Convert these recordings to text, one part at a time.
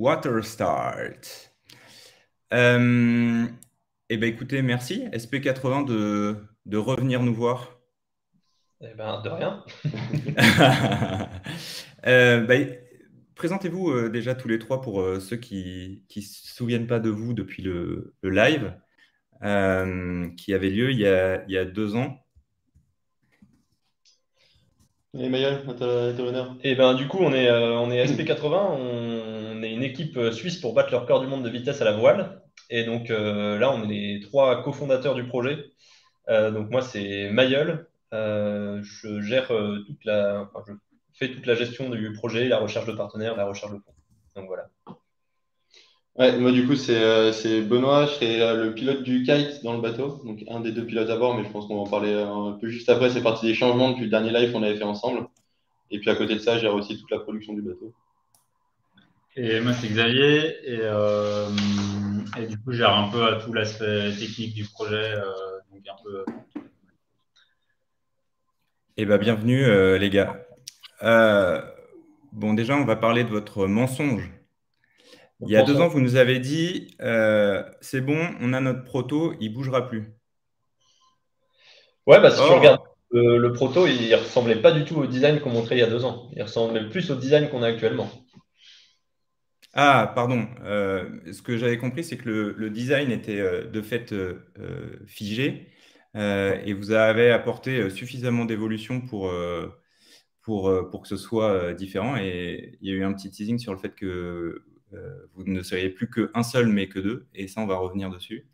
Water Start. Euh, eh bien, écoutez, merci SP80 de, de revenir nous voir. Eh ben, de rien. Euh, bah, présentez-vous euh, déjà tous les trois pour ceux qui ne se souviennent pas de vous depuis le, live qui avait lieu il y, a, il y a deux ans. Et Mayol, l'honneur. Et ben du coup, on est, on est SP80, on est une équipe suisse pour battre le record du monde de vitesse à la voile. Et donc euh, là, on est les trois cofondateurs du projet. Euh, donc moi, c'est Mayol. Euh, je gère toute la, enfin, je fais toute la gestion du projet, la recherche de partenaires, la recherche de fonds. Donc voilà. Ouais, moi du coup c'est Benoît, je serai le pilote du kite dans le bateau, donc un des deux pilotes à bord, mais je pense qu'on va en parler un peu juste après, c'est parti des changements depuis le dernier live qu'on avait fait ensemble. Et puis à côté de ça, gère aussi toute la production du bateau. Et moi c'est Xavier, et et du coup, gère un peu à tout l'aspect technique du projet. Euh, donc un peu... Eh bien, bienvenue, euh, les gars. Euh, bon, déjà, on va parler de votre mensonge. Il y a deux ans, vous nous avez dit c'est bon, on a notre proto, il ne bougera plus. Ouais, bah, si tu regardes le proto, il ne ressemblait pas du tout au design qu'on montrait il y a deux ans. Il ressemblait plus au design qu'on a actuellement. Ah, pardon. Euh, ce que j'avais compris, c'est que le, design était euh, de fait euh, figé et vous avez apporté suffisamment d'évolution pour, pour, pour que ce soit différent. Et il y a eu un petit teasing sur le fait que vous ne seriez plus qu'un seul, mais que deux. Et ça, on va revenir dessus.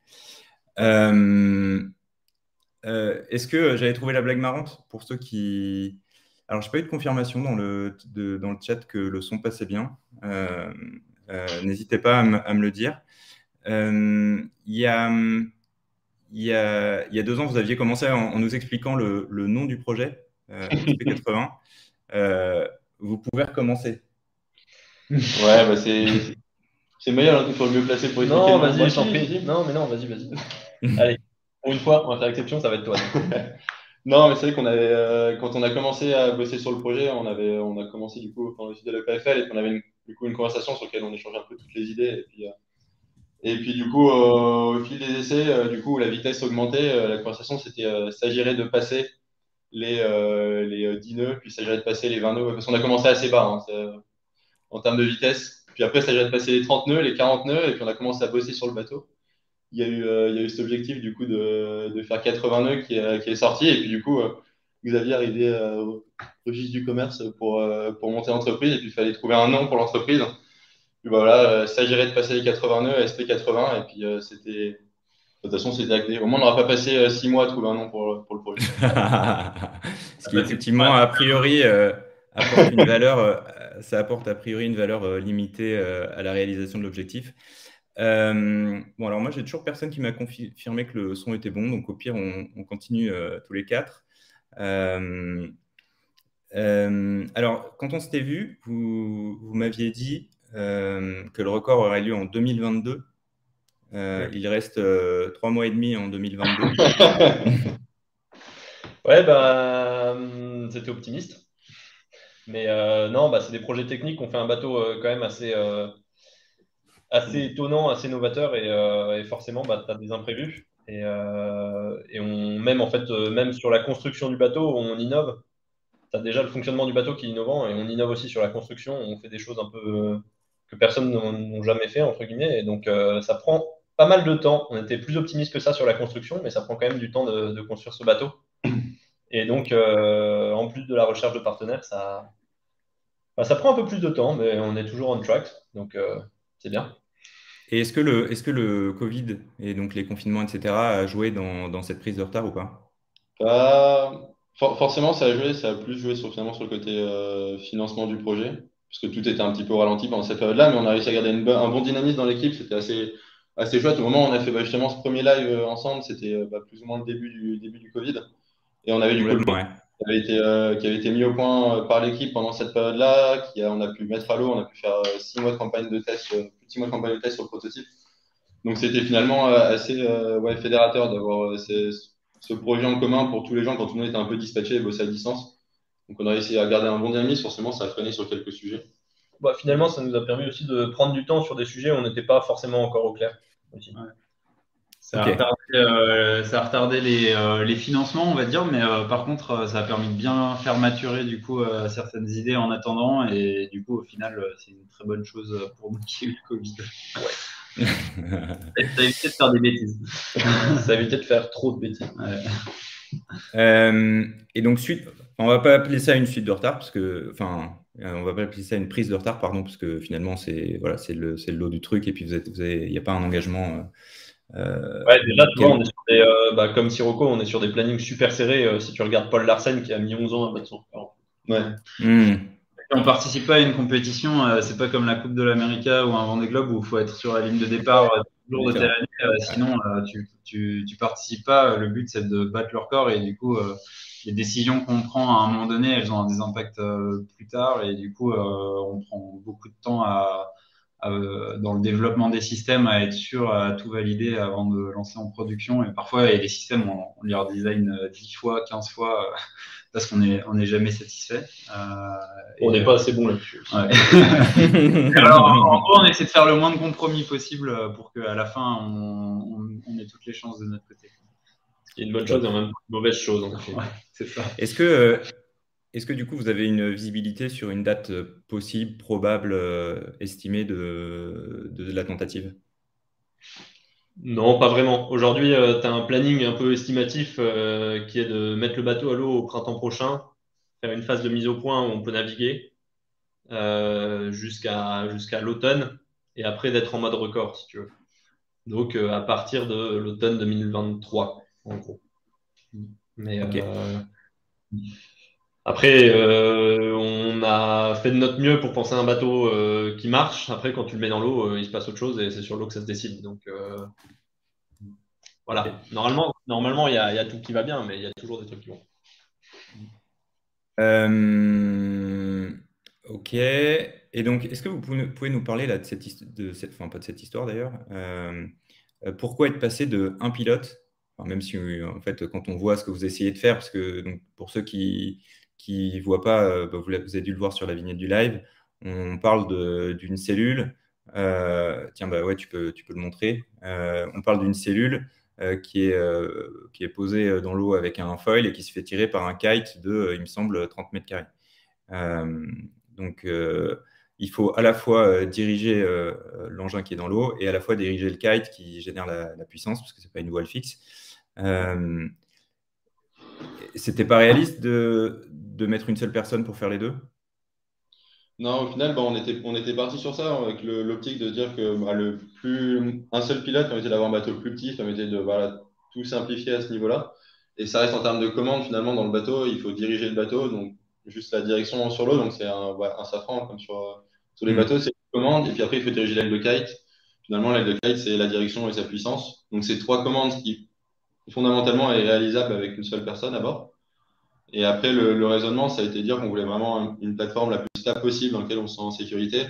Est-ce que j'avais trouvé la blague marrante pour ceux qui. Alors, je n'ai pas eu de confirmation dans le, dans le chat que le son passait bien. Euh, n'hésitez pas à, me le dire. Euh, il y a, il, y a, il y a deux ans, vous aviez commencé en, nous expliquant le, le, nom du projet, euh, 80 euh, vous pouvez recommencer. Ouais, bah c'est. C'est meilleur, hein, il faut le mieux placer pour expliquer. Non, vas-y, Non, mais non, vas-y, vas-y. Allez, pour une fois, on va faire exception, ça va être toi. non, mais c'est vrai qu'on avait, quand on a commencé à bosser sur le projet, on, avait, on a commencé du coup quand on de l'EPFL et qu'on avait une du coup, une conversation sur laquelle on échangeait un peu toutes les idées. Et puis, euh, du coup, euh, au fil des essais, euh, du coup, la vitesse augmentait. la conversation, c'était s'agirait de passer les, les 10 nœuds, puis s'agirait de passer les 20 nœuds. Parce qu'on a commencé assez bas hein, en termes de vitesse. Puis après, s'agirait de passer les 30 nœuds, les 40 nœuds, et puis on a commencé à bosser sur le bateau. Il y a eu, il y a eu cet objectif du coup de, de faire 80 nœuds qui est, qui est, sorti. Et puis du coup, Xavier arrivé au registre du commerce pour, pour monter l'entreprise. Et puis il fallait trouver un nom pour l'entreprise. Puis bah, voilà, il s'agirait de passer les 80 nœuds à SP80. Et puis c'était. De toute façon, c'était acté. Au moins, on n'aura pas passé six mois à trouver un nom pour, pour le projet. Ce qui, effectivement, a priori, apporte une valeur, ça apporte a priori une valeur limitée à la réalisation de l'objectif. Euh, bon, alors moi, j'ai toujours personne qui m'a confirmé que le son était bon, donc au pire, on, on continue tous les quatre. Euh, euh, alors, quand on s'était vu, vous, vous m'aviez dit euh, que le record aurait lieu en 2022. il reste trois mois et demi en 2022. ouais, bah, c'était optimiste. Mais non, bah, c'est des projets techniques. On fait un bateau quand même assez, assez étonnant, assez novateur et, forcément, bah, tu as des imprévus. Et, euh, même, en fait, euh, même sur la construction du bateau, on innove. Tu as déjà le fonctionnement du bateau qui est innovant et on innove aussi sur la construction. On fait des choses un peu euh, que personne n'a jamais fait, entre guillemets. Et donc, ça prend pas mal de temps. On était plus optimiste que ça sur la construction, mais ça prend quand même du temps de, construire ce bateau. Et donc, en plus de la recherche de partenaires, ça, bah, ça prend un peu plus de temps, mais on est toujours on track. Donc, c'est bien. Et est-ce que, le, est-ce que le Covid et donc les confinements, etc., a joué dans, dans cette prise de retard ou pas? Forcément, ça a joué, ça a plus joué sur, finalement sur le côté euh, financement du projet, parce que tout était un petit peu ralenti pendant cette période-là, mais on a réussi à garder un bon dynamisme dans l'équipe, c'était assez, assez chouette. Au moment où on a fait bah, justement ce premier live euh, ensemble, c'était euh, bah, plus ou moins le début du, début du Covid, et on avait du coup qui avait été, qui avait été mis au point par l'équipe pendant cette période-là, qui on a pu mettre à l'eau, on a pu faire six mois de campagne de test six mois de campagne de test sur le prototype. Donc c'était finalement euh, assez euh, ouais, fédérateur d'avoir euh, ce projet en commun pour tous les gens quand tout le monde était un peu dispatché et bossait à distance. Donc on a réussi à garder un bon dynamisme, forcément ça a freiné sur quelques sujets. bah, finalement, ça nous a permis aussi de prendre du temps sur des sujets où on n'était pas forcément encore au clair. Ça, a retardé, les, les, financements, on va dire, mais par contre, ça a permis de bien faire maturer du coup certaines idées en attendant, et du coup, au final, c'est une très bonne chose pour nous qui eu le Covid. Ouais. ça évité de faire des bêtises. ça évité de faire trop de bêtises. Euh, et donc, suite, on va pas appeler ça une suite de retard, parce que, enfin, euh, on va pas appeler ça une prise de retard, pardon, parce que finalement, c'est voilà, c'est le, le, lot du truc, et puis vous êtes, il n'y a pas un engagement. Euh, ouais, déjà, tu vois, on est sur des, bah, comme Sirocco, on est sur des plannings super serrés. si tu regardes Paul Larsen qui a mis 11 ans à battre son record. Ouais. Hmm. On participe pas à une compétition, c'est pas comme la Coupe de l'Amérique ou un Vendée Globe où il faut être sur la ligne de départ toujours de telle sinon tu, tu, tu, participes pas. Le but c'est de battre le record et du coup les décisions qu'on prend à un moment donné, elles ont des impacts euh, plus tard et du coup, euh, on prend beaucoup de temps à, dans le développement des systèmes à être sûr à tout valider avant de lancer en production. Et parfois, et les systèmes, on, les redesign 10 fois, 15 fois parce qu'on n'est on est jamais satisfait. Euh, on n'est pas assez bon là-dessus. Alors, en gros, on essaie de faire le moins de compromis possible pour qu'à la fin, on, on, ait toutes les chances de notre côté qui une bonne chose et en même temps une mauvaise chose. Est-ce que, euh, est que du coup, vous avez une visibilité sur une date euh, possible, probable, euh, estimée de, de, la tentative? Non, pas vraiment. Aujourd'hui, tu as un planning un peu estimatif qui est de mettre le bateau à l'eau au printemps prochain, faire une phase de mise au point où on peut naviguer jusqu'à l'automne et après d'être en mode record, si tu veux. Donc, à partir de l'automne 2023 en gros. Mais euh, après, euh, on a fait de notre mieux pour penser à un bateau euh, qui marche. Après, quand tu le mets dans l'eau, il se passe autre chose et c'est sur l'eau que ça se décide. Donc voilà. Normalement, normalement, il y, a tout qui va bien, mais il y a toujours des trucs qui vont. ok. Et donc, est-ce que vous pouvez nous parler là, de cette, de cette, enfin pas de cette histoire d'ailleurs, pourquoi être passé de un pilote même si, en fait, quand on voit ce que vous essayez de faire, parce que donc, pour ceux qui ne voient pas, euh, bah, vous, avez dû le voir sur la vignette du live, on parle d'une cellule. Euh, tiens, bah ouais, tu peux, tu peux le montrer. Euh, on parle d'une cellule qui, est, qui est posée dans l'eau avec un foil et qui se fait tirer par un kite de, il me semble, 30 mètres carrés. donc, il faut à la fois diriger l'engin qui est dans l'eau et à la fois diriger le kite qui génère la, puissance, parce que ce n'est pas une voile fixe. C'était pas réaliste de, de, mettre une seule personne pour faire les deux? Non, au final, bah, on, était, on était parti sur ça avec l'optique de dire que bah, le plus, un seul pilote permettait d'avoir un bateau plus petit, permettait de voilà, tout simplifier à ce niveau-là. Et ça reste en termes de commande, finalement, dans le bateau, il faut diriger le bateau, donc juste la direction sur l'eau, donc c'est un, un, safran comme sur, sur les mm. bateaux, c'est une commande, et puis après il faut diriger l'aile de kite. Finalement, l'aile de kite, c'est la direction et sa puissance. Donc c'est trois commandes qui fondamentalement est réalisable avec une seule personne à bord. Et après, le, raisonnement, ça a été de dire qu'on voulait vraiment une plateforme la plus stable possible dans laquelle on se sent en sécurité.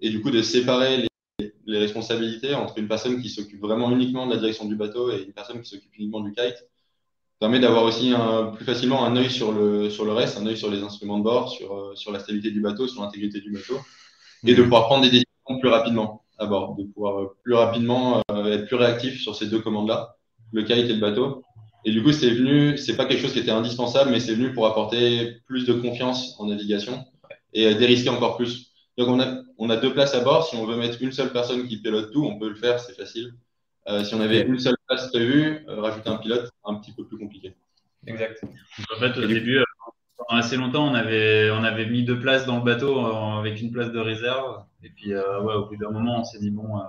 Et du coup, de séparer les, les responsabilités entre une personne qui s'occupe vraiment uniquement de la direction du bateau et une personne qui s'occupe uniquement du kite permet d'avoir aussi un, plus facilement un œil sur le, sur le reste, un œil sur les instruments de bord, sur, euh, sur la stabilité du bateau, sur l'intégrité du bateau, et de pouvoir prendre des décisions plus rapidement à bord, de pouvoir euh, plus rapidement euh, être plus réactif sur ces deux commandes-là le kite et le bateau. Et du coup, c'est venu, c'est pas quelque chose qui était indispensable, mais c'est venu pour apporter plus de confiance en navigation et dérisquer encore plus. Donc, on a, on a deux places à bord. Si on veut mettre une seule personne qui pilote tout, on peut le faire, c'est facile. Euh, si on avait une seule place prévue, euh, rajouter un pilote, un petit peu plus compliqué. Exact. En fait, au début, euh, pendant assez longtemps, on avait, on avait mis deux places dans le bateau avec une place de réserve. Et puis, ouais, au bout d'un moment, on s'est dit, bon,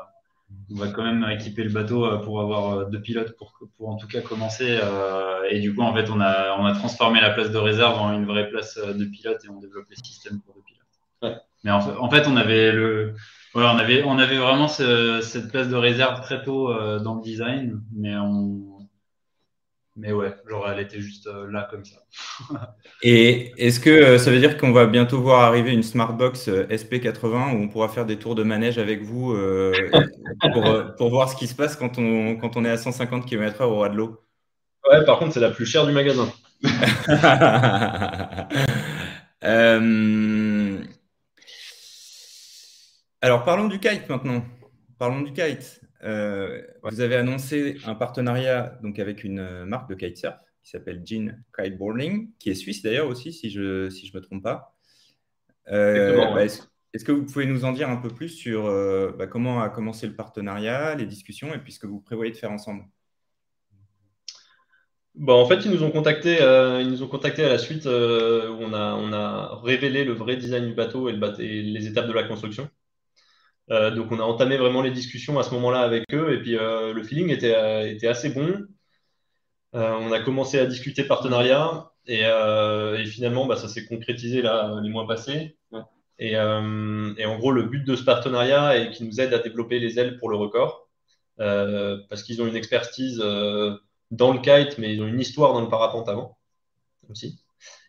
on va quand même équiper le bateau euh, pour avoir euh, deux pilotes pour, pour en tout cas commencer. Euh, et du coup, en fait, on a, on a transformé la place de réserve en une vraie place de pilote et on développe les systèmes pour deux pilotes. Mais en fait, en fait, on avait le, voilà, on avait, on avait vraiment cette place de réserve très tôt dans le design, mais on, mais ouais, genre elle était juste euh, là comme ça. Et est-ce que euh, ça veut dire qu'on va bientôt voir arriver une Smartbox euh, SP80 où on pourra faire des tours de manège avec vous pour, voir ce qui se passe quand on, quand on est à 150 km/h au ras de l'eau Ouais, par contre, c'est la plus chère du magasin. Alors, parlons du kite maintenant. Parlons du kite. Euh, vous avez annoncé un partenariat donc, avec une marque de kitesurf qui s'appelle Jean Kiteboarding, qui est suisse d'ailleurs aussi, si je ne si je me trompe pas. Euh, bah, est-ce, que vous pouvez nous en dire un peu plus sur euh, bah, comment a commencé le partenariat, les discussions et puis ce que vous prévoyez de faire ensemble? Bon, en fait, ils nous ont contacté, euh, ils nous ont contacté à la suite où on a, on a révélé le vrai design du bateau et, le et les étapes de la construction. Donc, on a entamé vraiment les discussions à ce moment-là avec eux et puis le feeling était, était assez bon. on a commencé à discuter partenariat et, et finalement, bah, ça s'est concrétisé là, les mois passés. Euh, et, en gros, le but de ce partenariat est qu'ils nous aident à développer les ailes pour le record, euh, parce qu'ils ont une expertise euh, dans le kite, mais ils ont une histoire dans le parapente avant aussi.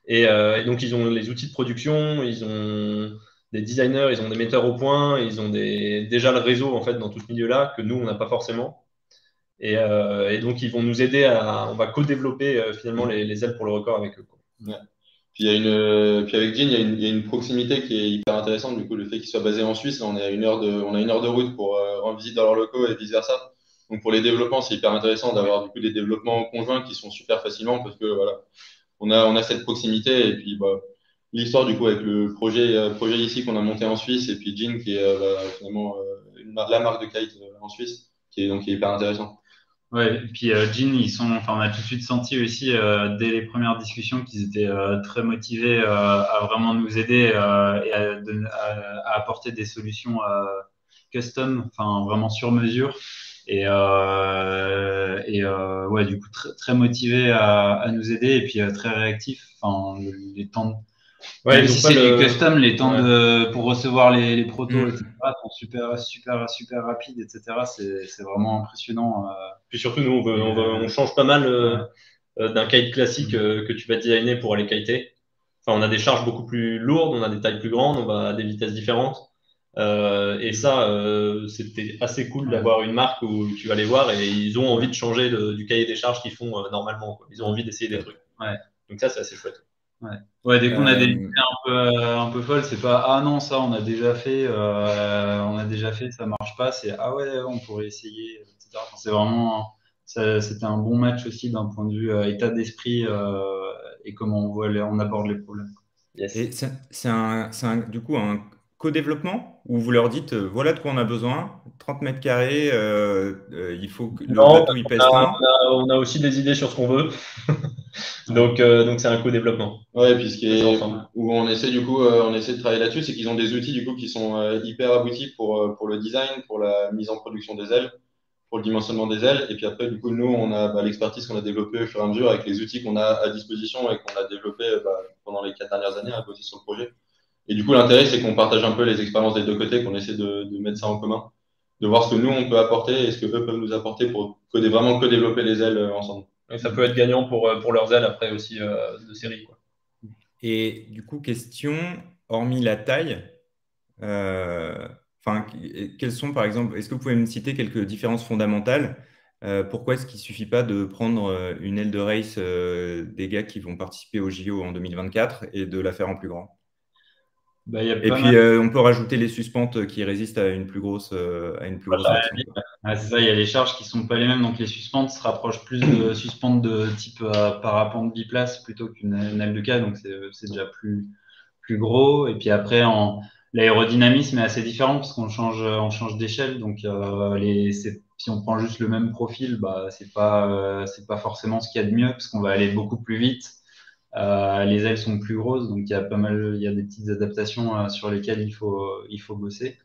Et, donc, ils ont les outils de production, ils ont des designers, ils ont des metteurs au point, ils ont déjà le réseau en fait dans tout ce milieu-là que nous, on n'a pas forcément. Et, donc, ils vont nous aider à, on va co-développer finalement les, ailes pour le record avec eux. Puis, euh, avec Jean, il y, a une, proximité qui est hyper intéressante. Du coup, le fait qu'il soit basé en Suisse, on, est à une heure de, on a une heure de route pour euh, rendre visite dans leurs locaux et vice-versa. Donc, pour les développements, c'est hyper intéressant d'avoir du coup des développements conjoints qui sont super facilement parce que voilà, on a, on a cette proximité. Et puis, bah, l'histoire du coup avec le projet, euh, projet ici qu'on a monté en Suisse et puis Jean qui est bah, finalement la marque de kite en Suisse, qui est donc hyper intéressant. Ouais, et puis euh, Jean, ils sont, enfin, on a tout de suite senti aussi euh, dès les premières discussions qu'ils étaient euh, très motivés euh, à vraiment nous aider euh, et à, apporter des solutions custom, enfin vraiment sur mesure. Et, et ouais, du coup, très, motivés à, à, nous aider et puis très réactifs. Enfin, les temps Ouais, si c'est du custom, les temps de, pour recevoir les, les protos, mm. etc., sont super, super, super rapides, etc. C'est vraiment impressionnant. Euh. Puis surtout, nous, on, veut, on, on change pas mal euh, euh, d'un kite classique que tu vas designer pour aller kiter. Enfin, on a des charges beaucoup plus lourdes, on a des tailles plus grandes, on va à des vitesses différentes. et ça, c'était assez cool d'avoir une marque où tu vas les voir et ils ont envie de changer du cahier des charges qu'ils font normalement. Quoi. Ils ont envie d'essayer des trucs. Ouais. Donc ça, c'est assez chouette. Ouais. ouais, dès qu'on a des euh, idées un peu, euh, un peu folles, c'est pas ah non, ça on a déjà fait, euh, on a déjà fait, ça marche pas, c'est ah ouais, on pourrait essayer, etc. c'est vraiment, c'était un bon match aussi d'un point de vue état d'esprit et comment on, voit on aborde les problèmes. Et c'est un, un, du coup un co-développement où vous leur dites voilà de quoi on a besoin, 30 mètres carrés, il faut que le bateau il pèse on a, on a, aussi des idées sur ce qu'on veut. donc, euh, donc c'est un co-développement. Ouais, puis ce qui est, où on essaie du coup, euh, on essaie de travailler là-dessus, c'est qu'ils ont des outils du coup qui sont euh, hyper aboutis pour, pour le design, pour la mise en production des ailes, pour le dimensionnement des ailes. Et puis après, du coup, nous, on a bah, l'expertise qu'on a développée au fur et à mesure avec les outils qu'on a à disposition et qu'on a développé bah, pendant les quatre dernières années à bosser sur le projet. Et du coup, l'intérêt, c'est qu'on partage un peu les expériences des deux côtés, qu'on essaie de, de, mettre ça en commun, de voir ce que nous, on peut apporter et ce que eux peuvent nous apporter pour vraiment co-développer les ailes ensemble. Et ça peut être gagnant pour, euh, pour leurs ailes après aussi euh, de série. Quoi. Et du coup, question, hormis la taille, euh, enfin, quelles sont par exemple, est-ce que vous pouvez me citer quelques différences fondamentales Pourquoi est-ce qu'il ne suffit pas de prendre une aile de race des gars qui vont participer au JO en 2024 et de la faire en plus grand? Bah, et puis, euh, on peut rajouter les suspentes qui résistent à une plus grosse, euh, à une plus grosse c'est ça, il y a les charges qui sont pas les mêmes. Donc, les suspentes se rapprochent plus de suspentes de type euh, parapente biplace plutôt qu'une aile de cas. Donc, c'est déjà plus, plus gros. Et puis après, en, l'aérodynamisme est assez différent parce qu'on change, on change d'échelle. Donc, les, si on prend juste le même profil, bah, c'est pas, c'est pas forcément ce qu'il y a de mieux parce qu'on va aller beaucoup plus vite. Euh, les ailes sont plus grosses, donc il y a pas mal, il y a des petites adaptations euh, sur lesquelles il faut, il faut bosser.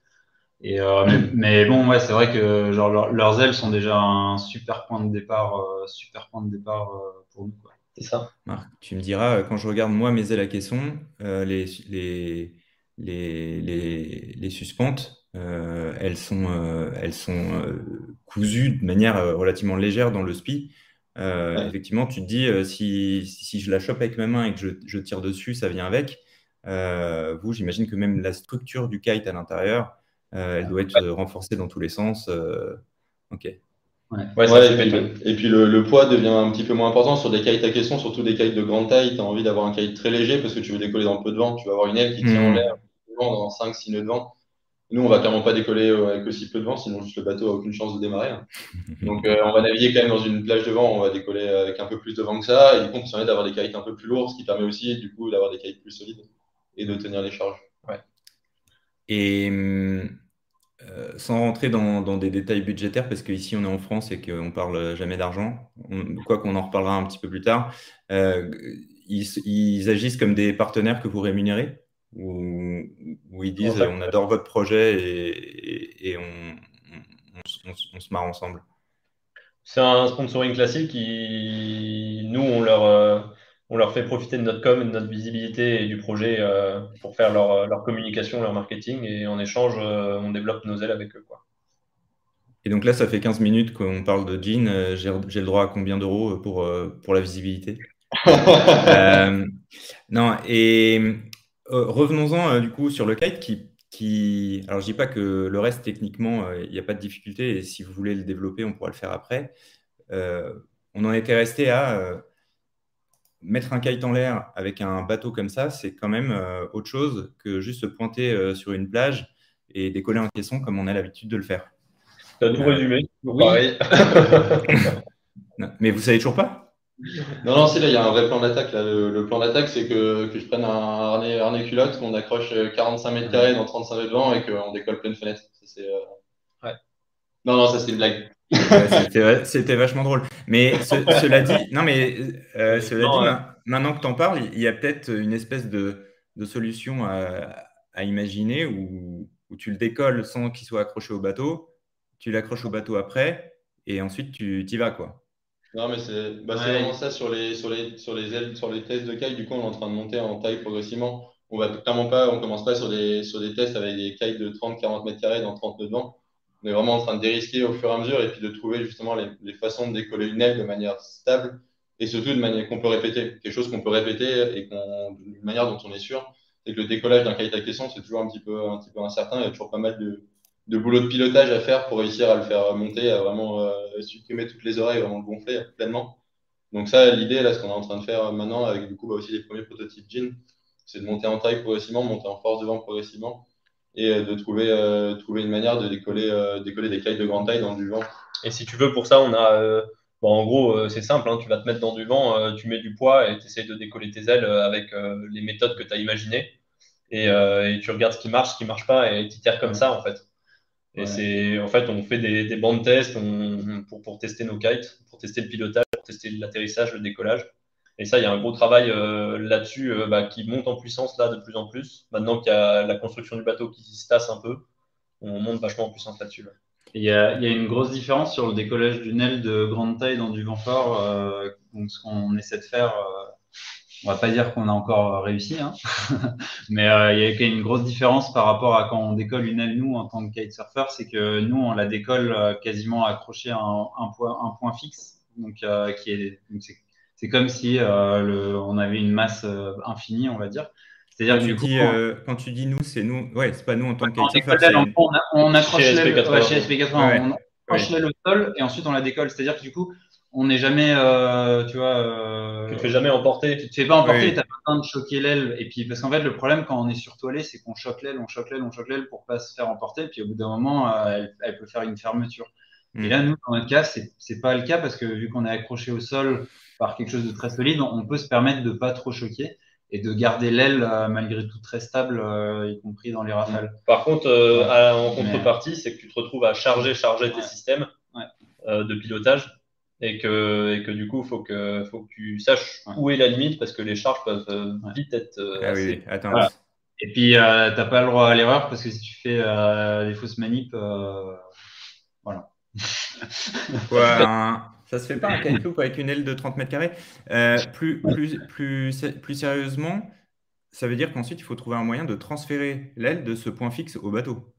Et, euh, mais, bon, ouais, c'est vrai que genre, leurs ailes sont déjà un super point de départ, super point de départ pour nous. C'est ça. Marc, tu me diras, quand je regarde moi mes ailes à caisson, les, les, les, les, les suspentes, elles sont, elles sont cousues de manière relativement légère dans le spi. Euh, effectivement, tu te dis, euh, si, si, je la chope avec ma main et que je, je tire dessus, ça vient avec. Euh, vous, j'imagine que même la structure du kite à l'intérieur, elle doit être renforcée dans tous les sens. ok. Ouais. et, puis, le, poids devient un petit peu moins important sur des kites à caisson, surtout des kites de grande taille. Tu as envie d'avoir un kite très léger parce que tu veux décoller dans peu de vent. Tu vas avoir une aile qui tient en mmh. l'air dans 5-6 nœuds de vent. Nous, on va clairement pas décoller avec aussi peu de vent, sinon juste le bateau a aucune chance de démarrer. Hein. Donc, on va naviguer quand même dans une plage de vent, on va décoller avec un peu plus de vent que ça. Et du coup, on permet d'avoir des kites un peu plus lourds, ce qui permet aussi, du coup, d'avoir des kites plus solides et de tenir les charges. Ouais. Et euh, sans rentrer dans, des détails budgétaires, parce qu'ici on est en France et qu'on ne parle jamais d'argent, quoi qu'on en reparlera un petit peu plus tard, euh, ils, agissent comme des partenaires que vous rémunérez? Ou, ils disent on adore votre projet et, on, se marre ensemble C'est un sponsoring classique. Qui, nous, on leur, euh, on leur fait profiter de notre com, de notre visibilité et du projet euh, pour faire leur, leur, communication, leur marketing. Et en échange, euh, on développe nos ailes avec eux. Quoi. Et donc là, ça fait 15 minutes qu'on parle de Jean. Euh, j'ai le droit à combien d'euros pour, pour la visibilité? Non, et revenons-en du coup sur le kite qui, qui... Alors, je dis pas que le reste, techniquement, il n'y a pas de difficulté. Et si vous voulez le développer, on pourra le faire après. on en était resté à mettre un kite en l'air avec un bateau comme ça, c'est quand même euh, autre chose que juste se pointer euh, sur une plage et décoller un caisson comme on a l'habitude de le faire. Tu as tout résumé? Mais vous savez toujours pas? Non, non, c'est là, il y a un vrai plan d'attaque. Le, plan d'attaque, c'est que, je prenne un harnais, harnais culotte, qu'on accroche 45 mètres carrés dans 35 mètres de vent et qu'on décolle pleine fenêtre. c'est, euh, ouais. Non, non, ça c'est une blague c'était vachement drôle. Mais cela dit, non, mais euh, cela dit, maintenant que tu en parles, il y a peut-être une espèce de, solution à, imaginer où, tu le décolles sans qu'il soit accroché au bateau, tu l'accroches au bateau après, et ensuite tu y vas. quoi. Non, mais c'est bah, vraiment ça sur les, sur, les, sur, les ailes, sur les tests de caille. Du coup, on est en train de monter en taille progressivement. On va clairement pas, on commence pas sur des, sur des tests avec des cailles de 30-40 mètres carrés dans 30 nœuds de vent on est vraiment en train de dérisquer au fur et à mesure et puis de trouver justement les, façons de décoller une aile de manière stable et surtout de manière qu'on peut répéter. Quelque chose qu'on peut répéter et d'une manière dont on est sûr, c'est que le décollage d'un kite à caisson, c'est toujours un petit, peu, un petit peu incertain. Il y a toujours pas mal de, de boulot de pilotage à faire pour réussir à le faire monter, à vraiment euh, supprimer toutes les oreilles, vraiment le gonfler pleinement. Donc ça, l'idée, là, ce qu'on est en train de faire maintenant, avec du coup bah, aussi les premiers prototypes Jean, c'est de monter en taille progressivement, monter en force de vent progressivement, et euh, de trouver, euh, trouver une manière de décoller, euh, décoller des kites de grande taille dans du vent. Et si tu veux, pour ça, on a. Bon, en gros, c'est simple, hein, tu vas te mettre dans du vent, tu mets du poids et tu essaies de décoller tes ailes avec les méthodes que tu as imaginées. Et, et, tu regardes ce qui marche, ce qui ne marche pas, et tu tires comme ça, en fait. Et c'est en fait, on fait des, des bancs de tests pour, pour, tester nos kites, pour tester le pilotage, pour tester l'atterrissage, le décollage. Et ça, il y a un gros travail euh, là-dessus euh, bah, qui monte en puissance là de plus en plus. Maintenant qu'il y a la construction du bateau qui se tasse un peu, on monte vachement en puissance là-dessus. Il y, a, il y, a, une grosse différence sur le décollage d'une aile de grande taille dans du vent fort. Euh, donc, ce qu'on essaie de faire, on va pas dire qu'on a encore réussi, hein mais il y a quand même une grosse différence par rapport à quand on décolle une aile, nous, en tant que kitesurfer, c'est que nous, on la décolle quasiment accrochée à un, un, point, un point fixe, donc, qui est, donc c'est comme si euh, le, on avait une masse euh, infinie, on va dire. C'est-à-dire que du coup, euh, quand tu dis nous, c'est nous. Ouais, c'est pas nous en tant que on, on, accroche l'aile chez SP80, on accroche l'aile au sol et ensuite on la décolle. C'est-à-dire que du coup, on n'est jamais, tu vois. tu te fais jamais emporter. Tu te fais pas emporter, tu as besoin de choquer l'aile. Et puis, parce qu'en fait, le problème quand on est surtoilé, c'est qu'on choque l'aile, on choque l'aile, on choque l'aile pour pas se faire emporter. Puis au bout d'un moment, elle, elle, peut faire une fermeture. Et hmm. là, nous, dans notre cas, c'est pas le cas parce que vu qu'on est accroché au sol, par quelque chose de très solide, on peut se permettre de pas trop choquer et de garder l'aile euh, malgré tout très stable, euh, y compris dans les rafales. Par contre, euh, en contrepartie, c'est que tu te retrouves à charger, charger tes systèmes de pilotage et que, et que du coup, il faut que, faut que tu saches où est la limite parce que les charges peuvent vite être. ah oui, attends. Et puis, tu n'as pas le droit à l'erreur parce que si tu fais des fausses manips, voilà. ouais, ça se fait pas un kite avec une aile de 30 mètres carrés. Euh, plus, plus, plus, plus sérieusement, ça veut dire qu'ensuite, il faut trouver un moyen de transférer l'aile de ce point fixe au bateau.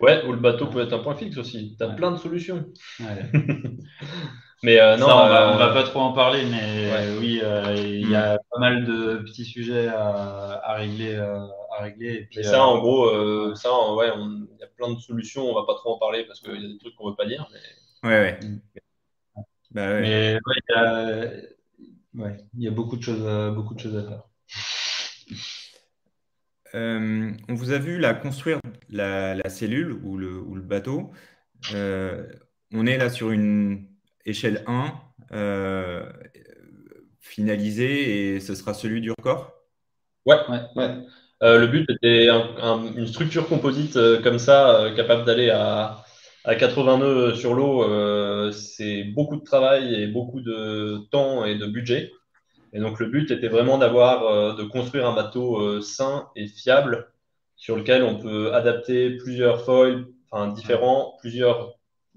Ouais, ou le bateau peut être un point fixe aussi. Tu as plein de solutions. mais euh, non, on, va, va, euh, pas trop en parler, mais oui, il y a mm. pas mal de petits sujets à, régler. à régler et ça, en gros, ça, ouais, il y a plein de solutions. On va pas trop en parler parce qu'il y a des trucs qu'on veut pas dire. Mais... Ouais, ouais. Mm. Bah Mais il, y a, beaucoup de choses, à, beaucoup de choses à faire. on vous a vu la construire la, cellule ou le, ou le bateau. on est là sur une échelle 1 finalisée et ce sera celui du record? Ouais, ouais, ouais. Euh, le but était une structure composite euh, comme ça, euh, capable d'aller à, à 80 nœuds sur l'eau. c'est beaucoup de travail et beaucoup de temps et de budget. Et donc le but était vraiment d'avoir, de construire un bateau sain et fiable sur lequel on peut adapter plusieurs foils, enfin différents, plusieurs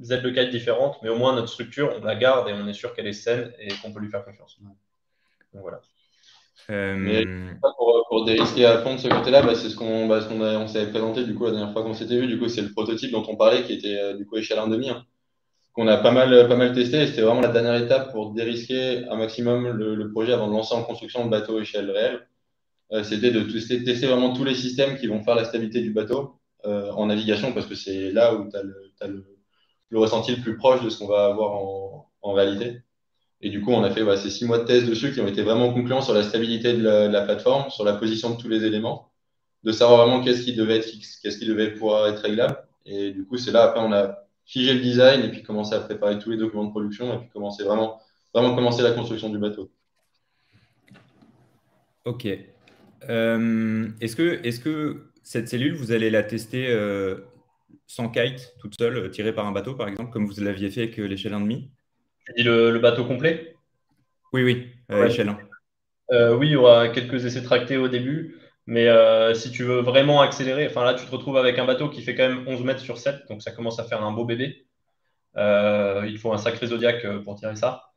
aides de kite différentes, mais au moins notre structure, on la garde et on est sûr qu'elle est saine et qu'on peut lui faire confiance. Donc voilà. Euh, Mais pour, pour, dérisquer à fond de ce côté-là, bah, c'est ce qu'on bah, on s'est présenté du coup la dernière fois qu'on s'était vu. Du coup, c'est le prototype dont on parlait qui était euh, du coup échelle 1,5 hein, qu'on a pas mal, pas mal testé. C'était vraiment la dernière étape pour dérisquer un maximum le, projet avant de lancer en construction de bateau échelle réelle. Euh, c'était de tester, tester, vraiment tous les systèmes qui vont faire la stabilité du bateau en navigation parce que c'est là où tu as, le, as le, le, ressenti le plus proche de ce qu'on va avoir en, réalité. Et du coup, on a fait ces six mois de test dessus qui ont été vraiment concluants sur la stabilité de la, plateforme, sur la position de tous les éléments, de savoir vraiment qu'est-ce qui devait être fixe, qu'est-ce qui devait pouvoir être réglable. Et du coup, c'est là, après, on a figé le design et puis commencé à préparer tous les documents de production et puis commencer vraiment, vraiment commencer la construction du bateau. Ok. Euh, est-ce que, est que cette cellule, vous allez la tester euh, sans kite, toute seule, tirée par un bateau, par exemple, comme vous l'aviez fait avec l'échelle 1,5 tu dis le, bateau complet? Oui, oui, euh, échelle 1. Euh, oui, il y aura quelques essais tractés au début, mais euh, si tu veux vraiment accélérer, enfin là, tu te retrouves avec un bateau qui fait quand même 11 mètres sur 7, donc ça commence à faire un beau bébé. il faut un sacré Zodiac pour tirer ça.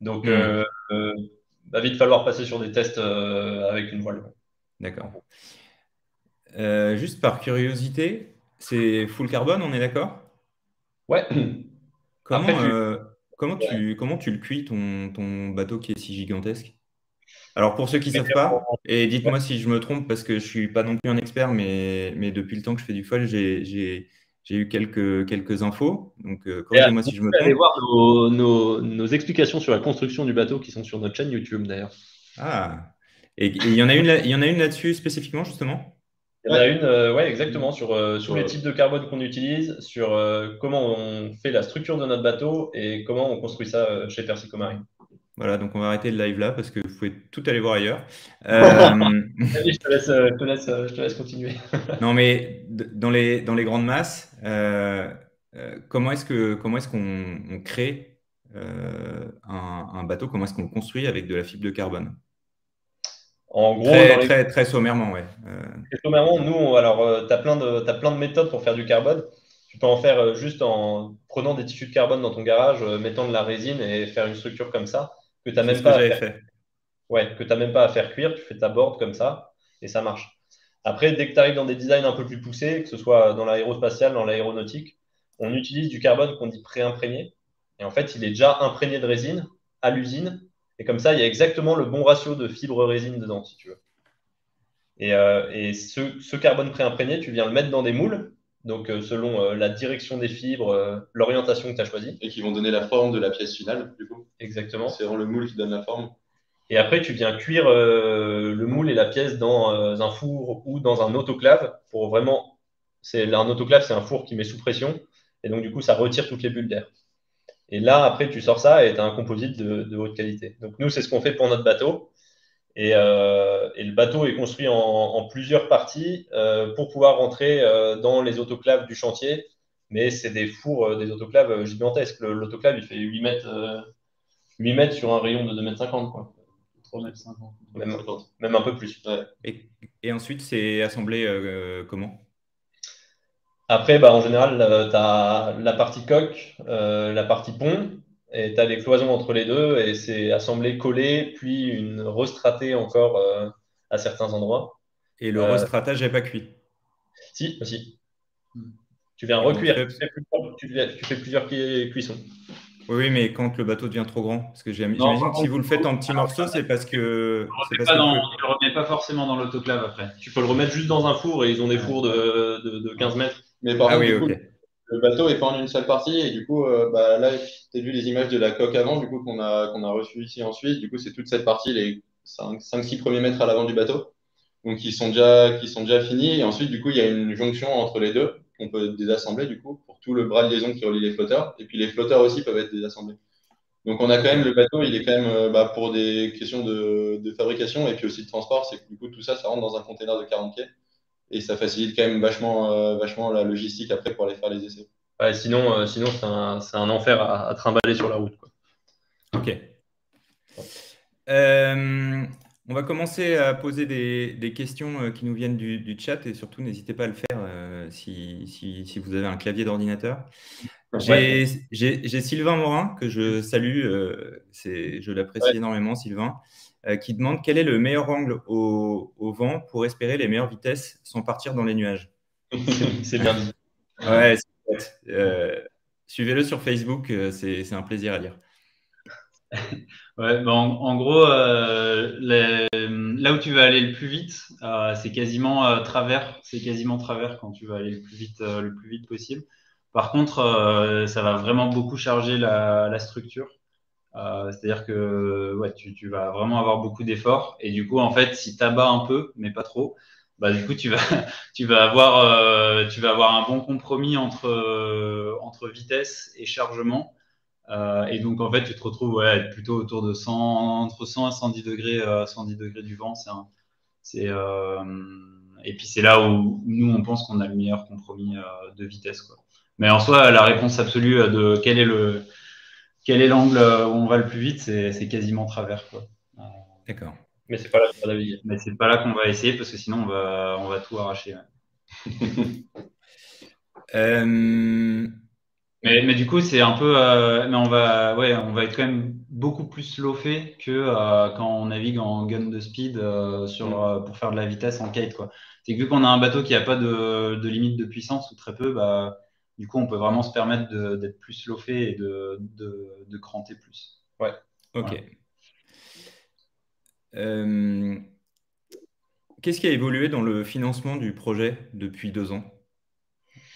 Donc, il hmm. va vite falloir passer sur des tests avec une voile. D'accord. juste par curiosité, c'est full carbone, on est d'accord? Ouais. Comment, Comment tu, comment tu le cuis, ton, ton bateau qui est si gigantesque? Alors, pour ceux qui ne savent pas, et dites-moi si je me trompe, parce que je ne suis pas non plus un expert, mais, mais depuis le temps que je fais du foil, j'ai eu quelques, quelques infos. Donc, euh, corrigez-moi si je me trompe. Allez voir nos, nos, nos, explications sur la construction du bateau qui sont sur notre chaîne YouTube, d'ailleurs. Ah, et il y en a une, il y en a une là-dessus spécifiquement, justement? Il y en a une, euh, ouais, exactement, sur, euh, sur les types de carbone qu'on utilise, sur euh, comment on fait la structure de notre bateau et comment on construit ça chez Persico Marine. Voilà, donc on va arrêter le live là parce que vous pouvez tout aller voir ailleurs. je, te laisse, te laisse, je te laisse continuer. non, mais dans les, dans les grandes masses, comment est-ce que comment est-ce qu'on crée un, un, bateau? Comment est-ce qu'on construit avec de la fibre de carbone? En gros, très, très, sommairement, ouais. Euh, très sommairement, nous, alors, euh, tu as, plein de, as plein de méthodes pour faire du carbone. Tu peux en faire euh, juste en prenant des tissus de carbone dans ton garage, mettant de la résine et faire une structure comme ça, que tu n'as même, pas à faire... Ouais, que même pas à faire cuire. Tu fais ta board comme ça et ça marche. Après, dès que tu arrives dans des designs un peu plus poussés, que ce soit dans l'aérospatial, dans l'aéronautique, on utilise du carbone qu'on dit pré-imprégné. Et en fait, il est déjà imprégné de résine à l'usine et comme ça, il y a exactement le bon ratio de fibres résine dedans, si tu veux. Et, euh, ce, carbone pré-imprégné, tu viens le mettre dans des moules, donc euh, selon euh, la direction des fibres, l'orientation que tu as choisie. Et qui vont donner la forme de la pièce finale, du coup. Exactement. C'est vraiment le moule qui donne la forme. Et après, tu viens cuire le moule et la pièce dans un four ou dans un autoclave pour vraiment. Un autoclave, c'est un four qui met sous pression, et donc du coup, ça retire toutes les bulles d'air. Et là, après, tu sors ça et tu as un composite de, haute qualité. Donc, nous, c'est ce qu'on fait pour notre bateau. Et, euh, le bateau est construit en, plusieurs parties euh, pour pouvoir rentrer euh, dans les autoclaves du chantier. Mais c'est des fours, des autoclaves gigantesques. L'autoclave, il fait 8 mètres, 8 mètres sur un rayon de 2 mètres 50. Quoi. 3 mètres 50. Même, un peu plus. Et, et, ensuite, c'est assemblé comment? Après, bah, en général, euh, tu as la partie coque, euh, la partie pont, et tu as des cloisons entre les deux, et c'est assemblé, collé, puis une restraté encore euh, à certains endroits. Et le restratage n'est pas cuit Si, aussi. Tu viens recuire, tu fais, plusieurs cuissons. Oui, mais quand le bateau devient trop grand, parce que j'imagine que si vous le faites en petits morceaux, c'est parce que. Tu ne le remets pas forcément dans l'autoclave après. Tu peux le remettre juste dans un four et ils ont des fours de, de 15 mètres. Mais par ah contre, le bateau est pas en une seule partie. Et du coup, euh, bah, là, tu as vu les images de la coque avant, du coup, qu'on a, qu'on a reçu ici ensuite. Du coup, c'est toute cette partie, les 5-6 premiers mètres à l'avant du bateau. donc qui sont déjà, qui sont déjà finis. Et ensuite, du coup, il y a une jonction entre les deux qu'on peut désassembler du coup pour tout le bras de liaison qui relie les flotteurs. Et puis les flotteurs aussi peuvent être désassemblés. Donc on a quand même le bateau, il est quand même euh, bah, pour des questions de, de, fabrication et puis aussi de transport, c'est que du coup tout ça, ça rentre dans un container de 40 pieds et ça facilite quand même vachement, euh, vachement la logistique après pour aller faire les essais. Ouais, sinon, euh, sinon c'est un, un, enfer à, à, trimballer sur la route. Quoi. Ok. Euh, on va commencer à poser des, des questions qui nous viennent du, du, chat et surtout n'hésitez pas à le faire euh, si, si, si, vous avez un clavier d'ordinateur. J'ai ouais. Sylvain Morin que je salue, euh, je l'apprécie ouais. énormément Sylvain, euh, qui demande quel est le meilleur angle au, au, vent pour espérer les meilleures vitesses sans partir dans les nuages. C'est bien dit. Ouais, euh, Suivez-le sur Facebook, c'est un plaisir à lire. Ouais, ben en, en, gros, euh, les, là où tu vas aller le plus vite, euh, c'est quasiment euh, travers. C'est quasiment travers quand tu vas aller le plus vite, le plus vite possible. Par contre, ça va vraiment beaucoup charger la, la structure. C'est-à-dire que tu, tu, vas vraiment avoir beaucoup d'efforts. Et du coup, en fait, si tu abats un peu, mais pas trop, bah, du coup, tu vas, tu vas, avoir, tu vas avoir un bon compromis entre, entre vitesse et chargement. Euh, et donc, en fait, tu te retrouves ouais, plutôt autour de 100, entre 100 et 110 degrés, euh, 110 degrés du vent. C'est, euh, et puis, c'est là où, nous, on pense qu'on a le meilleur compromis euh, de vitesse. Quoi. Mais en soi, la réponse absolue de quel est le quel est l'angle où on va le plus vite, c'est quasiment travers. D'accord. Mais c'est pas là qu'on va Mais c'est pas là qu'on va essayer parce que sinon on va, on va tout arracher. Ouais. euh, mais, mais, du coup, c'est un peu. Euh, mais on va, ouais, on va être quand même beaucoup plus low-fait que euh, quand on navigue en gun de speed euh, sur, mm. pour faire de la vitesse en kite. C'est que vu qu'on a un bateau qui n'a pas de, de, limite de puissance ou très peu, bah, du coup, on peut vraiment se permettre d'être plus low-fait et de, de, de, cranter plus. Ouais. Ok. Qu'est-ce qui a évolué dans le financement du projet depuis deux ans?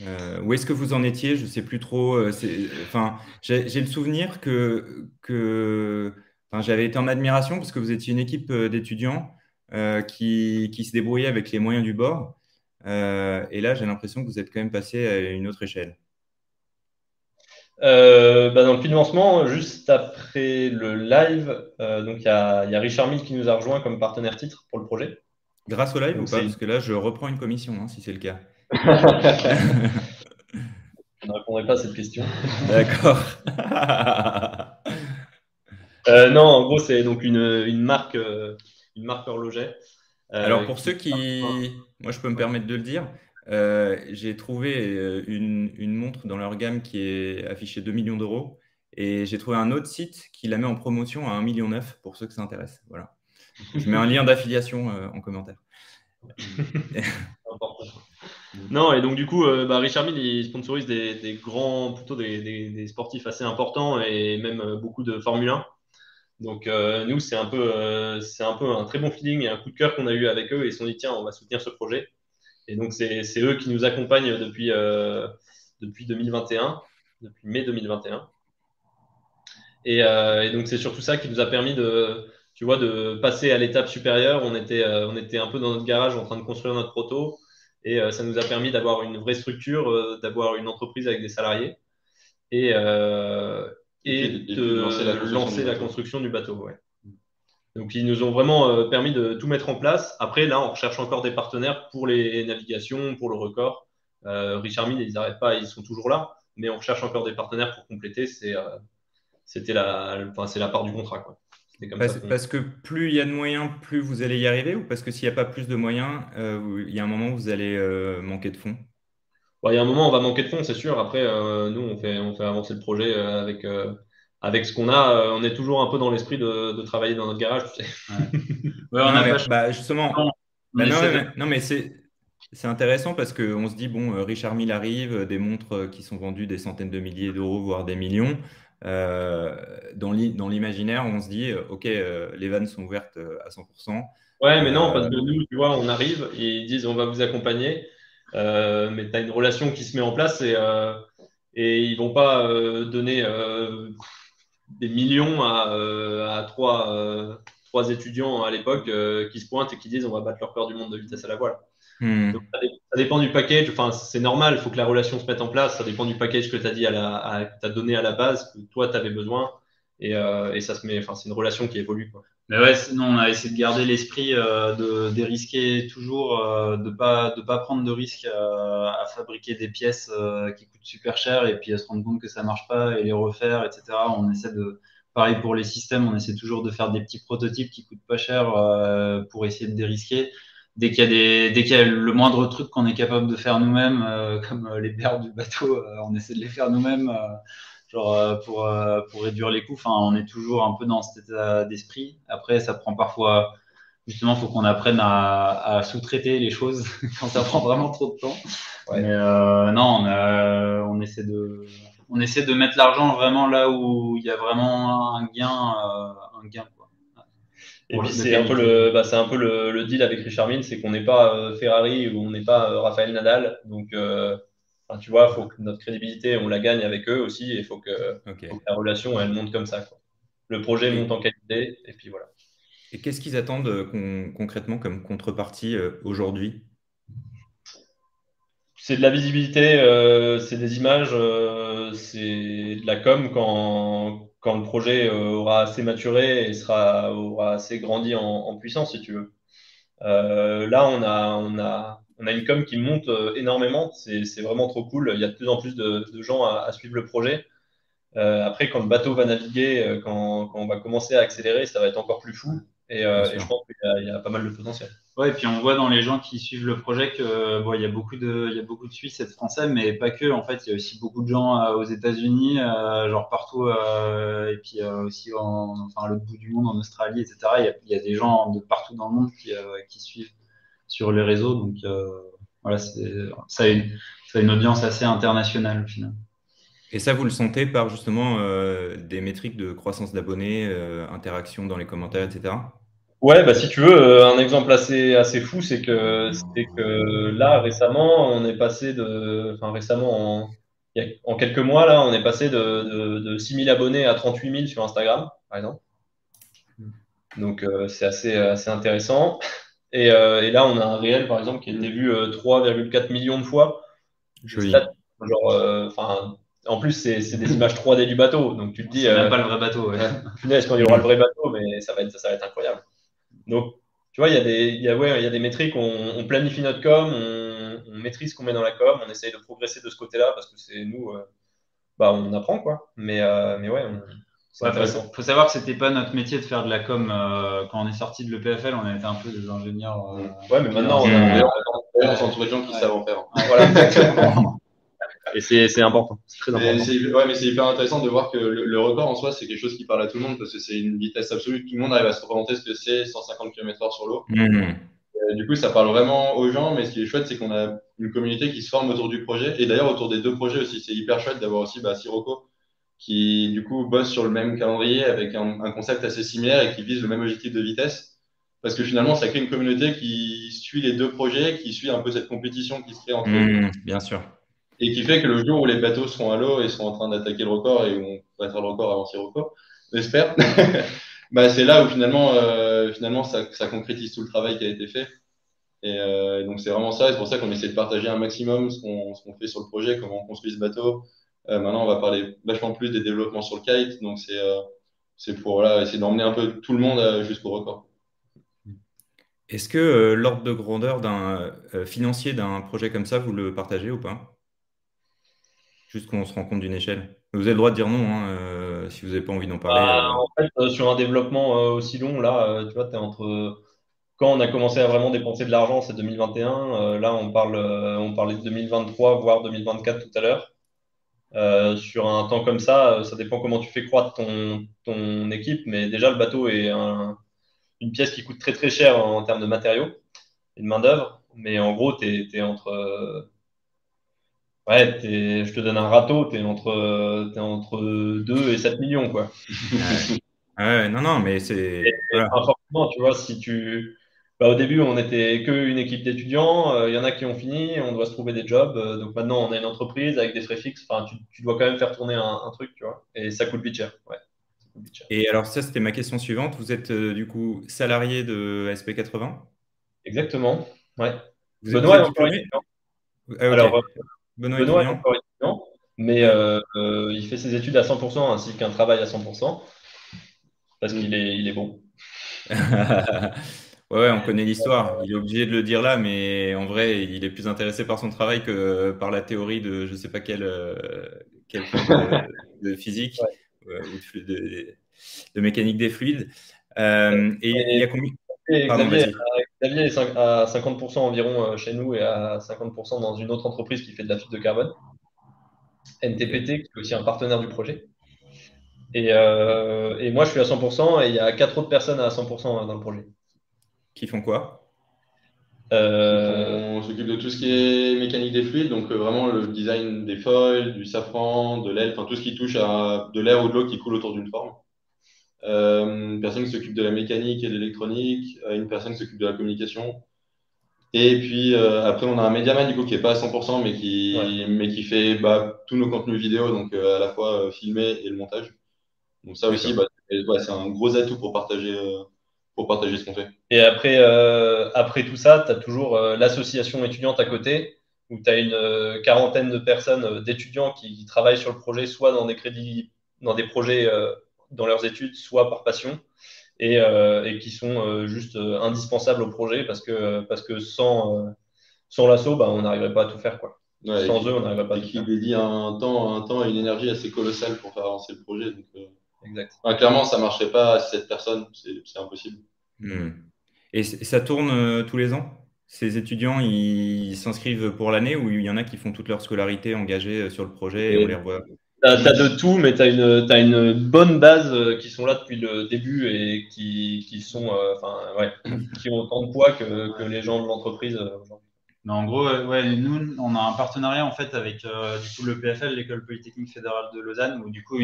Euh, où est-ce que vous en étiez? Je ne sais plus trop. Euh, enfin, j'ai le souvenir que, que enfin, j'avais été en admiration parce que vous étiez une équipe euh, d'étudiants euh, qui, qui, se débrouillait avec les moyens du bord. Euh, et là, j'ai l'impression que vous êtes quand même passé à une autre échelle. Euh, bah dans le financement, juste après le live, donc il y a, y a, Richard Mille qui nous a rejoint comme partenaire titre pour le projet. Grâce au live donc ou pas? Parce que là, je reprends une commission, hein, si c'est le cas. Je ne répondrai pas à cette question. D'accord. euh, non, en gros, c'est donc une, une, marque, euh, une marque horloger. Euh, Alors, pour ceux qui. Moi, je peux me permettre de le dire. Euh, j'ai trouvé une, une, montre dans leur gamme qui est affichée 2 millions d'euros. Et j'ai trouvé un autre site qui la met en promotion à 1,9 million pour ceux que ça intéresse. Voilà. Je mets un lien d'affiliation en commentaire. Non, et donc du coup, euh, bah, Richard Mille, il sponsorise des, des grands, plutôt des, des, des, sportifs assez importants et même euh, beaucoup de Formule 1. Donc euh, nous, c'est un, peu, euh, c'est un peu un très bon feeling et un coup de cœur qu'on a eu avec eux et ils se sont dit, tiens, on va soutenir ce projet. Et donc c'est, c'est eux qui nous accompagnent depuis, euh, depuis 2021, depuis mai 2021. Et, et donc c'est surtout ça qui nous a permis de, tu vois, de passer à l'étape supérieure. On était, on était un peu dans notre garage en train de construire notre proto. Et ça nous a permis d'avoir une vraie structure, d'avoir une entreprise avec des salariés et, euh, et, et, de, de lancer la construction, lancer du, la construction du bateau. Ouais. Donc, ils nous ont vraiment permis de tout mettre en place. Après, là, on recherche encore des partenaires pour les navigations, pour le record. Euh, Richard Mille, ils n'arrêtent pas, ils sont toujours là, mais on recherche encore des partenaires pour compléter. C'est euh, la, enfin, la part du contrat. Quoi. Parce, parce, que plus il y a de moyens, plus vous allez y arriver ou parce que s'il n'y a pas plus de moyens, euh, il y a un moment où vous allez euh, manquer de fonds? Bon, Il y a un moment où on va manquer de fonds, c'est sûr. Après, euh, nous, on fait, on fait avancer le projet euh, avec, euh, avec ce qu'on a. on est toujours un peu dans l'esprit de, de, travailler dans notre garage, tu sais. Ouais. ouais, on a mais, bah, justement. Non, bah, non, mais, non, mais c'est. C'est intéressant parce qu'on se dit, bon, Richard Mille arrive, des montres qui sont vendues des centaines de milliers d'euros, voire des millions. Euh, dans l'imaginaire, on se dit, OK, les vannes sont ouvertes à 100%. Ouais, mais non, parce que nous, tu vois, on arrive et ils disent, on va vous accompagner. Mais tu as une relation qui se met en place et, et ils vont pas donner des millions à, à trois trois étudiants à l'époque qui se pointent et qui disent on va battre leur peur du monde de vitesse à la voile. Hmm. ça, dépend du package. Enfin, c'est normal, il faut que la relation se mette en place. Ça dépend du package que tu as dit à la, as donné à la base, que toi, tu avais besoin. Et, et, ça se met, enfin, c'est une relation qui évolue. Quoi. Mais ouais, sinon, on a essayé de garder l'esprit euh, de dérisquer toujours, euh, de pas de pas prendre de risques euh, à fabriquer des pièces qui coûtent super cher et puis à se rendre compte que ça marche pas et les refaire, etc. On essaie de, pareil pour les systèmes, on essaie toujours de faire des petits prototypes qui coûtent pas cher pour essayer de dérisquer. Dès qu'il y a des, dès qu'il y a le moindre truc qu'on est capable de faire nous-mêmes, comme les berres du bateau, on essaie de les faire nous-mêmes genre euh, pour, euh, pour réduire les coûts. Enfin, on est toujours un peu dans cet état d'esprit. Après, ça prend parfois, justement, il faut qu'on apprenne à, à sous-traiter les choses quand ça prend vraiment trop de temps. Mais euh, non, on, on, essaie de, on essaie de mettre l'argent vraiment là où il y a vraiment un gain. un gain quoi. Et puis c'est un peu le, bah, c'est un peu le, le, deal avec Richard Mille, c'est qu'on n'est pas Ferrari ou on n'est pas Raphaël Nadal, donc tu vois, il faut que notre crédibilité, on la gagne avec eux aussi, et il faut, que, la relation, elle monte comme ça. Le projet monte en qualité, et puis voilà. Et qu'est-ce qu'ils attendent euh, concrètement comme contrepartie euh, aujourd'hui? C'est de la visibilité, euh, c'est des images, c'est de la com quand, quand le projet aura assez maturé et sera, aura assez grandi en, puissance, si tu veux. là, on a, on a on a une com qui monte euh, énormément. C'est vraiment trop cool. Il y a de plus en plus de, gens à, suivre le projet. Euh, après, quand le bateau va naviguer, euh, quand, on va commencer à accélérer, ça va être encore plus fou. Et, je pense qu'il y, a pas mal de potentiel. Ouais, et puis on voit dans les gens qui suivent le projet que bon, il y a beaucoup de, il y a beaucoup de Suisses et de Français, mais pas que. En fait, il y a aussi beaucoup de gens aux États-Unis, genre partout, et puis aussi en, enfin, l'autre bout du monde, en Australie, etc. Il y a, il y a des gens de partout dans le monde qui, qui suivent sur les réseaux. Donc euh, voilà, ça a, une, ça a une audience assez internationale au final. Et ça, vous le sentez par justement euh, des métriques de croissance d'abonnés, euh, interaction dans les commentaires, etc. Ouais, bah si tu veux, un exemple assez, assez fou, c'est que, que là, récemment, on est passé de. Enfin, récemment, en, en quelques mois, là, on est passé de, de, 6 000 abonnés à 38 000 sur Instagram, par exemple. Donc, c'est assez, assez intéressant. Euh, et, là, on a un réel, par exemple, qui a été vu 3,4 euh, millions de fois. Joli. Genre, euh, en plus, c'est des images 3D du bateau. Donc, tu te dis. C'est même pas le vrai bateau. Ouais. Punaise, quand il y aura le vrai bateau, mais ça va être, ça va être incroyable. Donc, tu vois, il y, a des, il, y a, ouais, il y a des métriques, on, planifie notre com, on, on maîtrise ce qu'on met dans la com, on essaye de progresser de ce côté-là parce que c'est nous, bah, on apprend quoi. Mais, mais ouais, on, il faut, savoir que c'était pas notre métier de faire de la com euh, quand on est sorti de l'EPFL, on a été un peu des ingénieurs. Euh, ouais, mais maintenant on, on s'entoure de gens qui savent en faire. Voilà, Et c'est important. C'est très important. Ouais, mais c'est hyper intéressant de voir que le, record en soi, c'est quelque chose qui parle à tout le monde parce que c'est une vitesse absolue. Tout le monde arrive à se représenter ce que c'est 150 km/h sur l'eau. Mmh. Du coup, ça parle vraiment aux gens. Mais ce qui est chouette, c'est qu'on a une communauté qui se forme autour du projet et d'ailleurs autour des deux projets aussi. C'est hyper chouette d'avoir aussi bah, Sirocco qui du coup bosse sur le même calendrier avec un, concept assez similaire et qui vise le même objectif de vitesse. Parce que finalement, ça crée une communauté qui suit les deux projets, qui suit un peu cette compétition qui se crée entre eux. Mmh, bien sûr. Et qui fait que le jour où les bateaux seront à l'eau et seront en train d'attaquer le record et où on battra le record avant Sirocco, j'espère, bah, c'est là où finalement, euh, finalement ça, ça, concrétise tout le travail qui a été fait. Et euh, donc c'est vraiment ça, c'est pour ça qu'on essaie de partager un maximum ce qu'on fait sur le projet, comment on construit ce bateau, maintenant, on va parler vachement plus des développements sur le kite. Donc, c'est euh, pour essayer d'emmener un peu tout le monde euh, jusqu'au record. Est-ce que l'ordre de grandeur d'un financier d'un projet comme ça, vous le partagez ou pas? Juste qu'on se rend compte d'une échelle. Vous avez le droit de dire non hein, si vous n'avez pas envie d'en parler. Bah, en fait, sur un développement aussi long, là, tu vois, tu es entre. Quand on a commencé à vraiment dépenser de l'argent, c'est 2021. là, on, parle, on parlait de 2023, voire 2024 tout à l'heure. Euh, sur un temps comme ça, euh, ça dépend comment tu fais croître ton, ton équipe, mais déjà le bateau est une pièce qui coûte très très cher en, termes de matériaux et de main-d'œuvre. Mais en gros, tu es, entre. Euh, ouais, je te donne un râteau, tu es entre, es entre 2 et 7 millions. Quoi. ouais, non, non, mais c'est. Forcément, tu vois, si tu bah, au début, on n'était qu'une équipe d'étudiants. Euh, il y en a qui ont fini, on doit se trouver des jobs. Euh, donc maintenant, on a une entreprise avec des frais fixes. Enfin, tu, dois quand même faire tourner un, truc, tu vois. Et ça coûte vite cher. Ouais, Et alors ça, c'était ma question suivante. Vous êtes du coup salarié de SP80 Exactement, ouais. Vous Benoît est encore étudiant. Ah, alors, Benoît, Benoît est encore étudiant, mais il fait ses études à 100% ainsi qu'un travail à 100% parce qu'il est, il est bon. Ouais, on connaît l'histoire. Il est obligé de le dire là, mais en vrai, il est plus intéressé par son travail que par la théorie de je ne sais pas quelle, euh, quelle de, physique euh, ou de, de, mécanique des fluides. Euh, et, il y a combien Xavier, Xavier, est à 50% environ chez nous et à 50% dans une autre entreprise qui fait de la fibre de carbone, NTPT, qui est aussi un partenaire du projet. Et, et moi, je suis à 100% et il y a quatre autres personnes à 100% dans le projet. Qui font quoi? Euh, On s'occupe de tout ce qui est mécanique des fluides, donc euh, vraiment le design des foils, du safran, de l'aile, enfin tout ce qui touche à de l'air ou de l'eau qui coule autour d'une forme. Euh, une personne qui s'occupe de la mécanique et de l'électronique, une personne qui s'occupe de la communication. Et puis après, on a un médiaman du coup qui est pas à 100%, mais qui, mais qui fait bah, tous nos contenus vidéo, donc à la fois filmé et le montage. Donc ça aussi, bah, c'est un gros atout pour partager pour partager ce qu'on fait. Et après, euh, après tout ça, tu as toujours euh, l'association étudiante à côté, où tu as une euh, quarantaine de personnes, d'étudiants qui, travaillent sur le projet, soit dans des crédits, dans des projets dans leurs études, soit par passion, et, et qui sont juste indispensables au projet parce que, parce que sans, sans l'assaut, bah, on n'arriverait pas à tout faire. Quoi. sans eux, on n'arriverait pas à tout faire. Qui dédie un temps, un temps et une énergie assez colossale pour faire avancer le projet. Donc, Exact. clairement, ça ne marcherait pas à cette personne, c'est impossible. Hmm. Et ça tourne euh, tous les ans? Ces étudiants, ils s'inscrivent pour l'année ou il y en a qui font toute leur scolarité engagée euh, sur le projet et, on les revoit? Tu as, de tout, mais tu as, as, une bonne base euh, qui sont là depuis le début et qui, qui sont, enfin, ouais, qui ont autant de poids que, que les gens de l'entreprise aujourd'hui. Mais en gros, ouais, nous, on a un partenariat en fait avec euh, du coup, le PFL, l'École Polytechnique Fédérale de Lausanne, où du coup,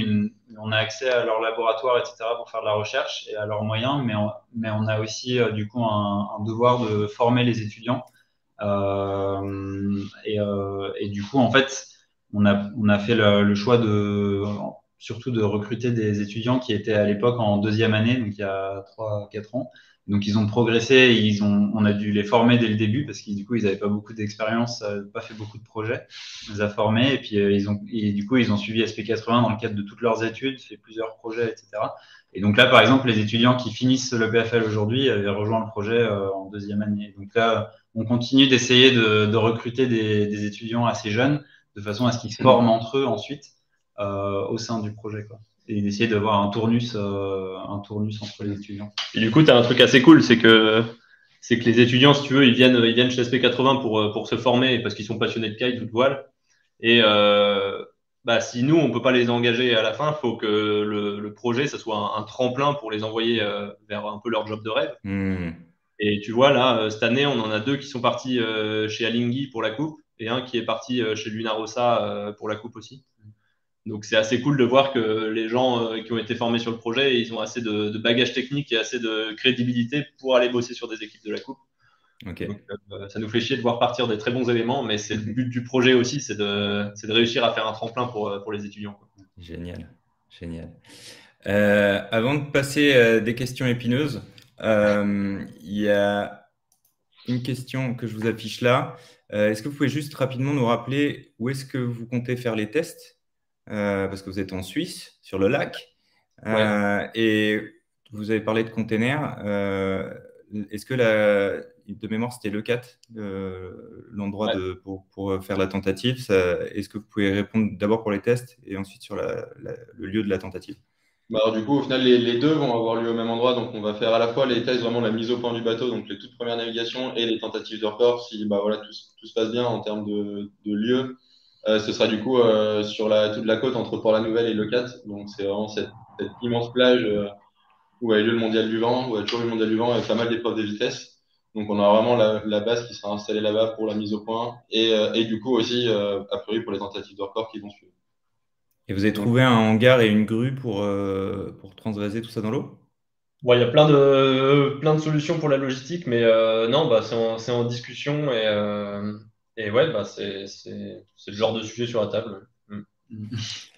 on a accès à leur laboratoire, etc., pour faire de la recherche et à leurs moyens, mais on, mais on a aussi euh, du coup un, devoir de former les étudiants. Et, euh, et, du coup, en fait, on a, on a fait le, le, choix de surtout de recruter des étudiants qui étaient à l'époque en deuxième année, donc il y a 3-4 ans, donc ils ont progressé, ils ont, on a dû les former dès le début parce qu'ils du coup ils n'avaient pas beaucoup d'expérience, euh, pas fait beaucoup de projets. On les a formés et puis euh, ils ont et du coup ils ont suivi SP80 dans le cadre de toutes leurs études, fait plusieurs projets, etc. Et donc là par exemple les étudiants qui finissent le PFL aujourd'hui avaient rejoint le projet euh, en deuxième année. Donc là on continue d'essayer de, de, recruter des, des, étudiants assez jeunes de façon à ce qu'ils se forment entre eux ensuite euh, au sein du projet. Quoi et d'essayer d'avoir un tournus, euh, un tournus entre les étudiants. Et du coup, tu as un truc assez cool, c'est que c'est que les étudiants, si tu veux, ils viennent, ils viennent chez SP80 pour, euh, pour se former parce qu'ils sont passionnés de kite ou de voile. Et euh, bah, si nous, on peut pas les engager à la fin, il faut que le, le, projet, ça soit un, tremplin pour les envoyer euh, vers un peu leur job de rêve. Hmm. Et tu vois, là, cette année, on en a deux qui sont partis chez Alinghi pour la coupe et un qui est parti chez Lunarossa pour la coupe aussi. Donc c'est assez cool de voir que les gens euh, qui ont été formés sur le projet, ils ont assez de, bagages techniques et assez de crédibilité pour aller bosser sur des équipes de la Coupe. Donc, euh, ça nous fait chier de voir partir des très bons éléments, mais c'est le but du projet aussi, c'est de, de, réussir à faire un tremplin pour, pour les étudiants. Génial, génial. Euh, avant de passer des questions épineuses, il y a une question que je vous affiche là. est-ce que vous pouvez juste rapidement nous rappeler où est-ce que vous comptez faire les tests? euh, parce que vous êtes en Suisse, sur le lac. Euh, et vous avez parlé de containers. Euh, est-ce que la, de mémoire, c'était le 4, l'endroit pour, pour, faire la tentative Est-ce que vous pouvez répondre d'abord pour les tests et ensuite sur la, le lieu de la tentative? Bah alors, du coup, au final, les, les, deux vont avoir lieu au même endroit. Donc, on va faire à la fois les tests, vraiment la mise au point du bateau, donc les toutes premières navigations et les tentatives de report, si bah, voilà, tout, tout se passe bien en termes de, de lieu. Euh, ce sera du coup euh, sur la, toute la côte entre Port-la-Nouvelle et Le Cat. Donc c'est vraiment cette, cette, immense plage euh, où a eu lieu le mondial du vent, où a toujours eu le mondial du vent avec pas mal d'épreuves de vitesse. Donc on a vraiment la, la, base qui sera installée là-bas pour la mise au point et, et du coup aussi a priori pour les tentatives de record qui vont suivre. Et vous avez trouvé un hangar et une grue pour, pour transvaser tout ça dans l'eau? Il y a plein de, plein de solutions pour la logistique, mais non, bah, c'est en, en, discussion et, et ouais, bah, c'est le genre de sujet sur la table. Mm.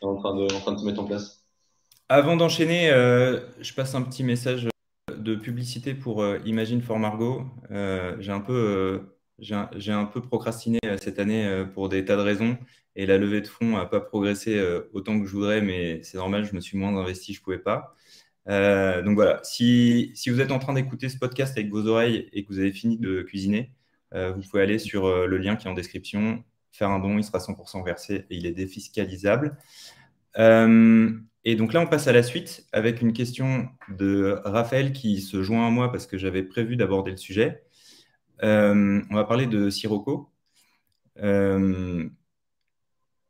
en, train de, en train de se mettre en place. avant d'enchaîner, je passe un petit message de publicité pour Imagine for Margot. j'ai un peu j'ai un, peu procrastiné cette année pour des tas de raisons et la levée de fonds n'a pas progressé autant que je voudrais, mais c'est normal, je me suis moins investi, je ne pouvais pas. donc voilà, si, si, vous êtes en train d'écouter ce podcast avec vos oreilles et que vous avez fini de cuisiner, vous pouvez aller sur le lien qui est en description, faire un don, il sera 100% versé et il est défiscalisable. et donc là, on passe à la suite avec une question de Raphaël qui se joint à moi parce que j'avais prévu d'aborder le sujet. on va parler de Sirocco.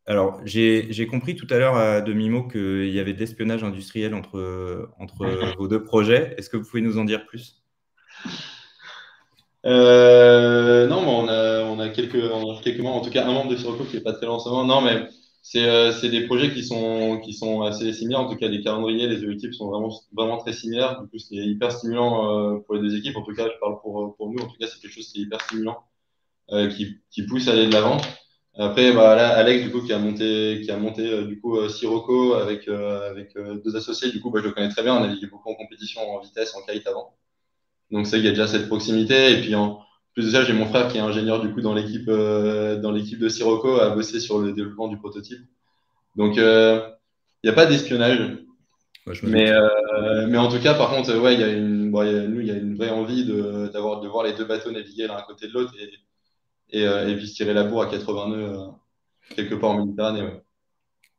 alors, j'ai compris tout à l'heure de Mimo qu'il y avait de l'espionnage industriel entre, entre vos deux projets. Est-ce que vous pouvez nous en dire plus? Euh, non, mais on a, on a quelques, quelques membres, en tout cas un membre de Sirocco qui n'est pas très loin. Non, mais c'est euh, des projets qui sont, qui sont assez similaires. En tout cas, les calendriers, les équipes sont vraiment, vraiment très similaires. Du coup, c'est hyper stimulant euh, pour les deux équipes. En tout cas, je parle pour, pour nous. En tout cas, c'est quelque chose qui est hyper stimulant, euh, qui, qui pousse à aller de l'avant. Après, bah, là, Alex, du coup, qui a monté, qui a monté euh, du coup Sirocco avec, avec deux associés. Du coup, bah, je le connais très bien. On a navigué beaucoup en compétition en vitesse, en kite avant. Donc, ça, il y a déjà cette proximité. Et puis, en plus de ça, j'ai mon frère qui est ingénieur du coup dans l'équipe euh, dans l'équipe de Sirocco à bosser sur le développement du prototype. Donc, euh, il n'y a pas d'espionnage. mais, euh, mais en tout cas, par contre, ouais, il y a une, bon, nous, il y a une vraie envie de, d'avoir, de voir les deux bateaux naviguer l'un à côté de l'autre et, et, et, puis se tirer la bourre à 80 nœuds quelque part en Méditerranée.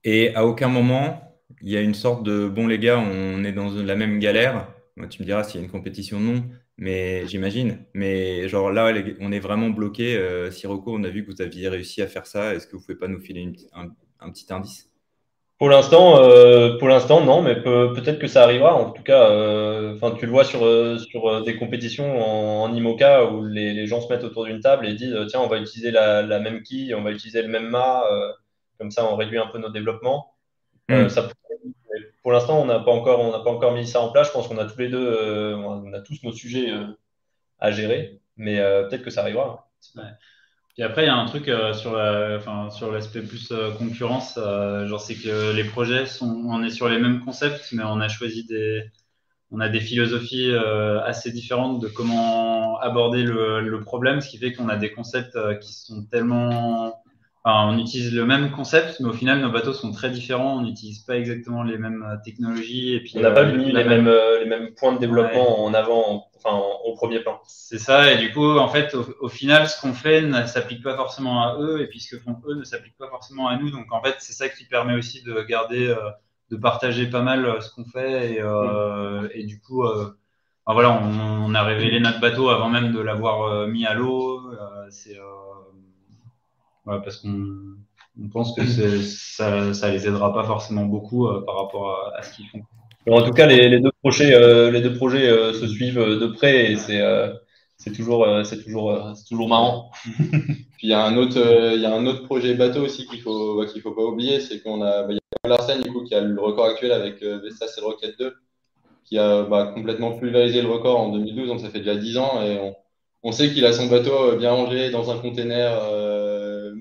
Et à aucun moment, il y a une sorte de bon, les gars, on est dans la même galère moi, tu me diras s'il y a une compétition non, mais j'imagine. Mais genre là, on est vraiment bloqué. Euh, Sirocco, on a vu que vous aviez réussi à faire ça. Est-ce que vous pouvez pas nous filer un, petit indice? Pour l'instant, euh, pour l'instant, non, mais peut-être que ça arrivera. En tout cas, euh, tu le vois sur, sur des compétitions en, IMOCA où les, gens se mettent autour d'une table et disent tiens, on va utiliser la, même quille, on va utiliser le même mât, comme ça, on réduit un peu nos développements. Hmm. ça pour l'instant, on n'a pas encore, on n'a pas encore mis ça en place. Je pense qu'on a tous les deux, euh, on a tous nos sujets euh, à gérer, mais euh, peut-être que ça arrivera. Puis après, il y a un truc sur sur l'aspect plus concurrence. genre, c'est que les projets sont, on est sur les mêmes concepts, mais on a choisi des, on a des philosophies assez différentes de comment aborder le problème, ce qui fait qu'on a des concepts qui sont tellement on utilise le même concept, mais au final, nos bateaux sont très différents. On n'utilise pas exactement les mêmes euh, technologies. Et puis, on n'a pas euh, mis les, mêmes, euh, les mêmes points de développement en avant, enfin, au premier plan. C'est ça. Et du coup, en fait, au, final, ce qu'on fait ne s'applique pas forcément à eux, et puis ce que font eux ne s'applique pas forcément à nous. Donc, en fait, c'est ça qui permet aussi de garder, de partager pas mal ce qu'on fait. Et, mm. et, du coup, voilà, on, on, a révélé notre bateau avant même de l'avoir mis à l'eau. c'est parce qu'on pense que ça, ça les aidera pas forcément beaucoup euh, par rapport à, ce qu'ils font. en tout cas, les, deux projets, euh, les deux projets euh, se suivent de près et c'est c'est toujours, c'est toujours, c'est toujours marrant. Puis il y a un autre, il y a un autre projet bateau aussi qu'il faut, bah, qu'il faut pas oublier, c'est qu'on a, bah, y a Larsen du coup qui a le record actuel avec Vestas et Rocket 2, qui a bah, complètement pulvérisé le record en 2012, donc ça fait déjà 10 ans et on, on sait qu'il a son bateau bien rangé dans un container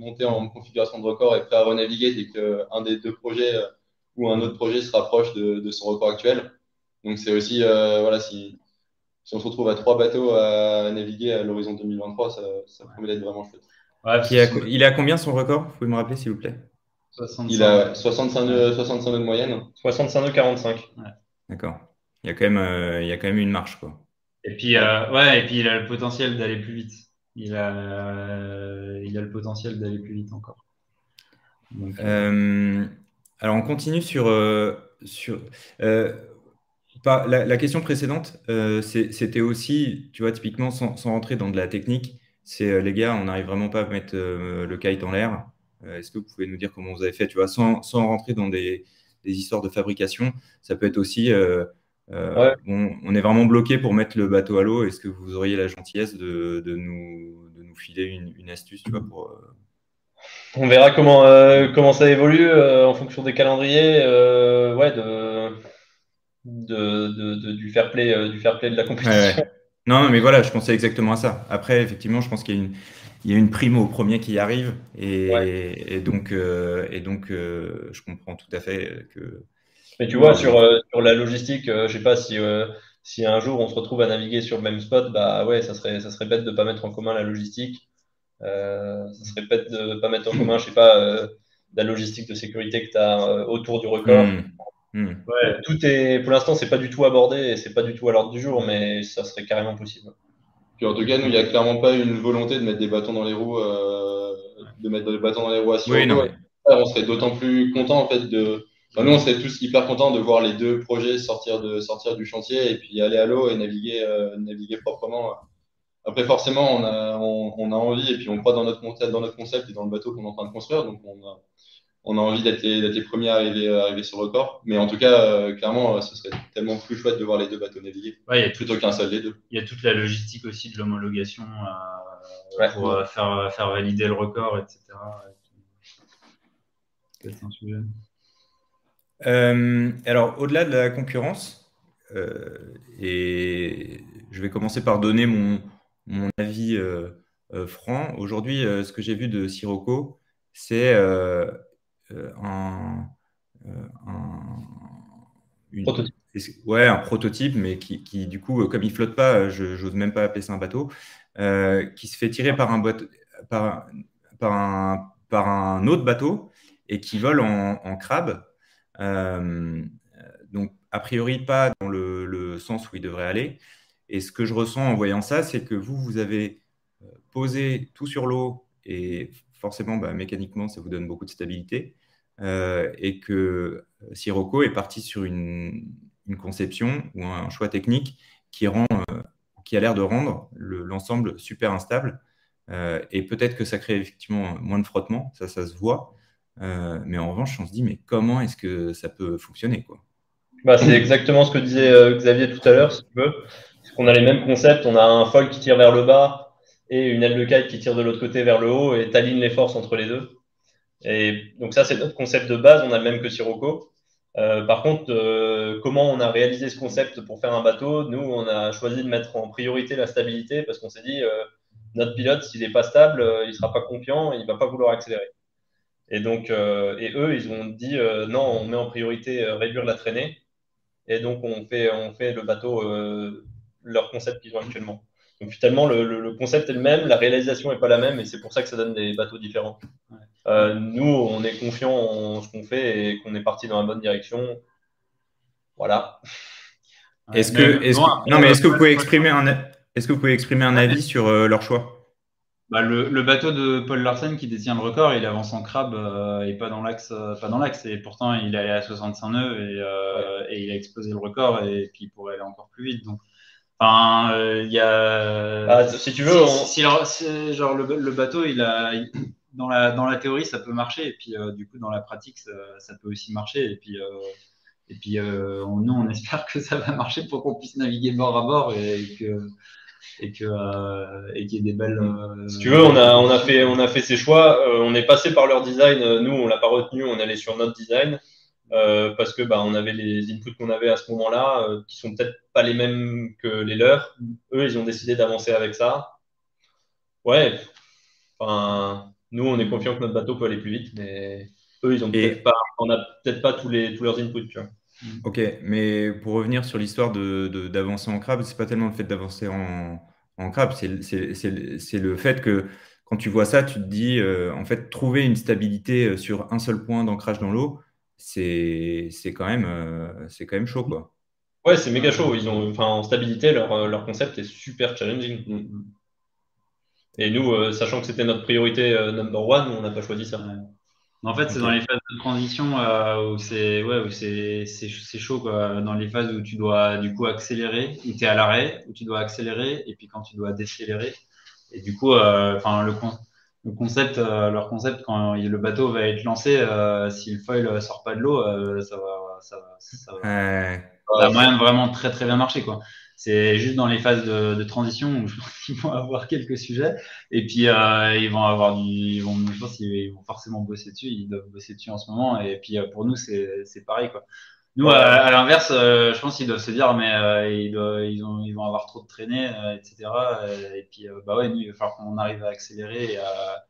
monté en configuration de record et prêt à renaviguer dès qu'un des deux projets euh, ou un autre projet se rapproche de, son record actuel. Donc c'est aussi, euh, voilà, si, si, on se retrouve à trois bateaux à naviguer à l'horizon 2023, ça, ça promet d'être vraiment chouette. il, est à combien son record? Vous pouvez me rappeler s'il vous plaît? Il a 65 nœuds, 65 de moyenne. 65 nœuds 45. D'accord. Il y a quand même, euh, il y a quand même une marche quoi. Et puis, ouais, et puis il a le potentiel d'aller plus vite il a, il a le potentiel d'aller plus vite encore. Euh, euh, alors, on continue sur. Euh, sur la, question précédente, c'était aussi, tu vois, typiquement, sans, rentrer dans de la technique, c'est les gars, on n'arrive vraiment pas à mettre le kite en l'air. Est-ce que vous pouvez nous dire comment vous avez fait, tu vois, sans, rentrer dans des, des, histoires de fabrication Ça peut être aussi euh, on, est vraiment bloqué pour mettre le bateau à l'eau. Est-ce que vous auriez la gentillesse de, nous, nous, filer une, astuce tu vois, pour, euh, On verra comment, euh, comment ça évolue en fonction des calendriers ouais, de, de, du, fair play, du fair play de la compétition. Non, mais voilà, je pensais exactement à ça. Après, effectivement, je pense qu'il y a une, il y a une prime au premier qui arrive et, et donc, et donc je comprends tout à fait que Mais tu vois, sur, sur la logistique, je sais pas si, si un jour on se retrouve à naviguer sur le même spot, bah ouais, ça serait, ça serait bête de pas mettre en commun la logistique. ça serait bête de pas mettre en commun, je sais pas, la logistique de sécurité que tu as autour du record. Hmm. Hmm. Ouais, tout est, pour l'instant, c'est pas du tout abordé et c'est pas du tout à l'ordre du jour, mais ça serait carrément possible. Puis en tout cas, nous, il n'y a clairement pas une volonté de mettre des bâtons dans les roues, euh, de mettre des bâtons dans les roues à oui, On serait d'autant plus content en fait de. Nous, on serait tous hyper contents de voir les deux projets sortir de sortir du chantier et puis aller à l'eau et naviguer, euh, naviguer proprement. Après, forcément, on a, on, a envie et puis on croit dans notre concept, dans notre concept et dans le bateau qu'on est en train de construire. Donc, on a, on a envie d'être les, premiers à arriver, à arriver sur le record. Mais en tout cas, euh, clairement, euh, ce serait tellement plus chouette de voir les deux bateaux naviguer plutôt qu'un seul des deux. Il y a toute la logistique aussi de l'homologation euh, pour faire, faire valider le record, etc. C'est un sujet. Alors, au-delà de la concurrence, et je vais commencer par donner mon, mon avis franc. Aujourd'hui, ce que j'ai vu de Sirocco, c'est euh, un, euh, prototype. Ouais, un prototype, mais qui, qui, du coup, comme il flotte pas, je n'ose même pas appeler ça un bateau, euh, qui se fait tirer par un, par, par, un, par un autre bateau et qui vole en, crabe. Donc, a priori, pas dans le, sens où il devrait aller. Et ce que je ressens en voyant ça, c'est que vous, vous avez posé tout sur l'eau et forcément, bah, mécaniquement, ça vous donne beaucoup de stabilité. Euh, et que euh, Sirocco est parti sur une, conception ou un choix technique qui, rend, euh, qui a l'air de rendre l'ensemble super instable. et peut-être que ça crée effectivement moins de frottement, ça, ça se voit. Mais en revanche, on se dit, mais comment est-ce que ça peut fonctionner quoi? Bah, C'est exactement ce que disait Xavier tout à l'heure, si tu veux. On a les mêmes concepts, on a un foil qui tire vers le bas et une aile de kite qui tire de l'autre côté vers le haut et tu alignes les forces entre les deux. Et donc ça, c'est notre concept de base, on a le même que Sirocco. Euh, par contre, euh, comment on a réalisé ce concept pour faire un bateau? Nous, on a choisi de mettre en priorité la stabilité parce qu'on s'est dit, euh, notre pilote, s'il n'est pas stable, il ne sera pas confiant, il ne va pas vouloir accélérer. Et donc, et eux, ils ont dit, non, on met en priorité réduire la traînée. Et donc, on fait, on fait le bateau, leur concept qu'ils ont actuellement. Donc finalement, le, concept est le même, la réalisation n'est pas la même, et c'est pour ça que ça donne des bateaux différents. Euh, nous, on est confiant en ce qu'on fait et qu'on est parti dans la bonne direction. Voilà. Est-ce que, non, mais est-ce que vous pouvez exprimer un, est-ce que vous pouvez exprimer un avis sur euh, leur choix? Bah, le, bateau de Paul Larsen qui détient le record, il avance en crabe euh, et pas dans l'axe, pas dans l'axe. Et pourtant, il est allé à 65 nœuds et, et, il a explosé le record et puis il pourrait aller encore plus vite. Donc, Enfin, euh, il y a. Ah, si tu veux, si, genre le, bateau, il a dans la dans la théorie, ça peut marcher, et puis euh, du coup dans la pratique, ça, peut aussi marcher, et puis euh, et puis nous, on espère que ça va marcher pour qu'on puisse naviguer bord à bord et que et que et qu'il y ait des belles. si tu veux, on a on a fait on a fait ces choix, on est passé par leur design. Nous, on l'a pas retenu, on allait sur notre design. Euh, parce que bah, on avait les inputs qu'on avait à ce moment-là, euh, qui sont peut-être pas les mêmes que les leurs. Eux, ils ont décidé d'avancer avec ça. Ouais. Enfin, nous, on est confiant que notre bateau peut aller plus vite, mais eux, ils ont peut-être pas, on n'a peut-être pas tous les tous leurs inputs. Tu vois. Ok, mais pour revenir sur l'histoire de, d'avancer en crabe, c'est pas tellement le fait d'avancer en, en crabe, c'est, le fait que quand tu vois ça, tu te dis, euh, en fait, trouver une stabilité sur un seul point d'ancrage dans l'eau, c'est quand, même, euh, c'est quand même chaud. Quoi. Ouais, c'est méga chaud. Ils ont, enfin, en stabilité, leur, euh, leur concept est super challenging. Mm. Et nous, euh, sachant que c'était notre priorité number one, on n'a pas choisi ça. En fait, c'est dans les phases de transition où c'est ouais, c'est chaud. Quoi. Dans les phases où tu dois du coup accélérer, où tu es à l'arrêt, où tu dois accélérer, et puis quand tu dois décélérer. Et du coup, enfin le, le concept, euh, leur concept, quand le bateau va être lancé, euh, si le foil sort pas de l'eau, euh, ça va, ça va, ça va, ça va vraiment très très bien marcher quoi. C'est juste dans les phases de, de transition où je pense qu'ils vont avoir quelques sujets et puis ils vont avoir du, ils vont, je pense qu'ils vont forcément bosser dessus, ils doivent bosser dessus en ce moment et puis pour nous c'est c'est pareil quoi. Nous, à, l'inverse, je pense qu'ils doivent se dire, mais ils, doivent, ils, ont, ils vont avoir trop de traînées, etc. Et puis, bah ouais, nous, il va falloir qu'on arrive à accélérer et à,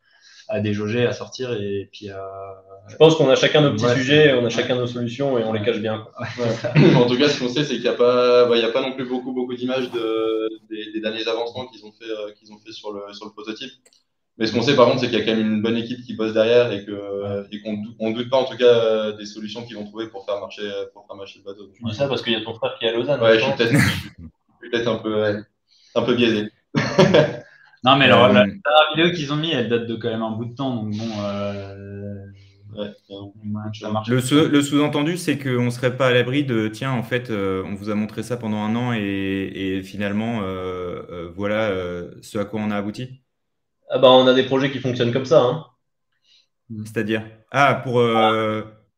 à déjauger, à sortir et puis à. Je pense qu'on a chacun nos petits sujets, on a chacun nos solutions et on les cache bien. en tout cas, ce qu'on sait, c'est qu'il n'y a, pas, bah, il y a pas non plus beaucoup, beaucoup d'images de, des, derniers avancements qu'ils ont fait, euh, qu'ils ont fait sur, le, sur le prototype. Mais ce qu'on sait par contre, c'est qu'il y a quand même une bonne équipe qui bosse derrière et qu'on et qu'on on doute pas en tout cas euh, des solutions qu'ils vont trouver pour faire marcher, pour faire marcher le bateau. Tu dis ça parce qu'il y a ton frère qui est à Lausanne. Ouais, je suis peut-être peut un, peu, un peu biaisé. non, mais alors, la, la vidéo qu'ils ont mis, elle date de quand même un bout de temps. Donc bon. Euh... Le, sous-entendu, c'est qu'on ne serait pas à l'abri de tiens, en fait, euh, on vous a montré ça pendant un an et, finalement, euh, euh, voilà ce à quoi on a abouti. Ah bah, on a des projets qui fonctionnent comme ça. Hein. C'est-à-dire? Ah, pour,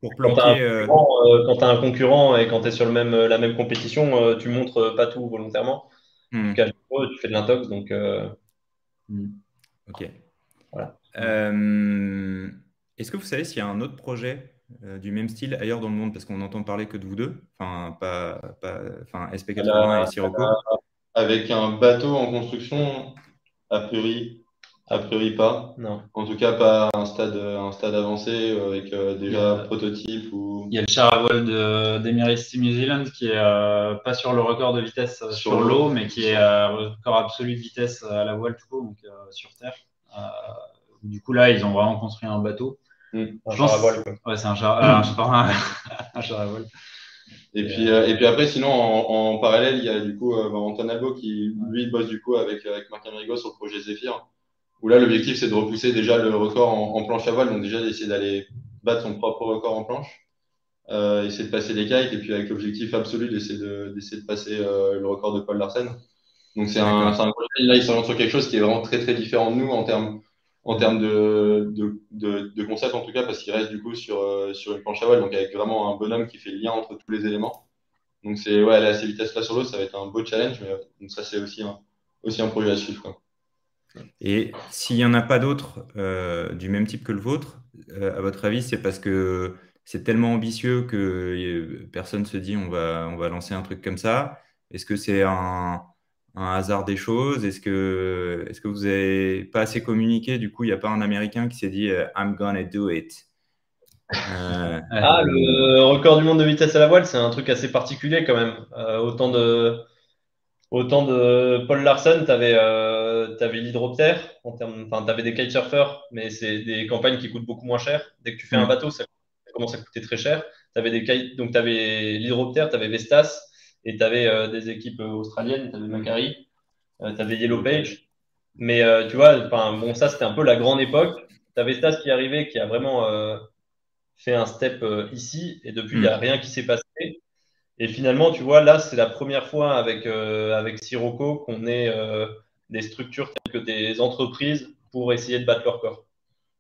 pour planquer. Quand tu as, un concurrent et quand tu es sur le même, la même compétition, tu montres pas tout volontairement. Hmm. tu fais de l'intox, donc. Hmm. Ok. Voilà. Est-ce que vous savez s'il y a un autre projet euh, du même style ailleurs dans le monde? Parce qu'on n'entend parler que de vous deux, enfin, pas, enfin SP80 et Sirocco. Avec un bateau en construction, a priori, a priori pas. Non. En tout cas, pas un stade, un stade avancé euh, avec euh, déjà prototype. Ou... Il y a le char à voile d'Emirates Team New Zealand qui est pas sur le record de vitesse sur, l'eau, mais qui est record absolu de vitesse à la voile tout court, donc sur terre. du coup, là, ils ont vraiment construit un bateau. Hmm. Un char à voile. Ouais, c'est un char, euh, un, char à voile. Et puis, euh, et puis après, sinon, en, parallèle, il y a du coup euh, Antoine Albo qui, lui, bosse du coup avec, avec Marc Amerigo sur le projet Zephyr, où là, l'objectif, c'est de repousser déjà le record en, planche à voile, donc déjà d'essayer d'aller battre son propre record en planche, euh, essayer de passer les kites, et puis avec l'objectif absolu d'essayer de, d'essayer de passer le record de Paul Larsen. Donc c'est un, un, projet, là, il s'oriente sur quelque chose qui est vraiment très très différent de nous en termes en termes de, de, de, concept en tout cas, parce qu'il reste du coup sur, euh, sur une planche à voile, donc avec vraiment un bonhomme qui fait le lien entre tous les éléments. Donc c'est ouais, à ces vitesses-là sur l'eau, ça va être un beau challenge, mais donc ça c'est aussi un, aussi un projet à suivre. Quoi. Et s'il n'y en a pas d'autres euh, du même type que le vôtre, euh, à votre avis, c'est parce que c'est tellement ambitieux que personne se dit on va, on va lancer un truc comme ça. Est-ce que c'est un, hasard des choses? Est-ce que, est que vous n'avez pas assez communiqué? Du coup, il n'y a pas un Américain qui s'est dit euh, I'm gonna do it. Euh, Ah, le record du monde de vitesse à la voile, c'est un truc assez particulier quand même. Euh, autant, de, autant de Paul Larsen, tu avais, avais l'hydroptère, tu avais des kitesurfers, mais c'est des campagnes qui coûtent beaucoup moins cher. Dès que tu fais un mm. bateau, ça commence à coûter très cher. avais des, donc, tu avais l'hydroptère, tu avais Vestas. Et tu avais euh, des équipes euh, australiennes, tu avais Macari, euh, tu avais Yellow Page. Mais tu vois, bon, ça c'était un peu la grande époque. Tu avais Stas qui arrivait, qui a vraiment fait un step ici, et depuis, il n'y a mm. rien qui s'est passé. Et finalement, tu vois, là, c'est la première fois avec, avec Sirocco qu'on ait des structures telles que des entreprises pour essayer de battre leur corps.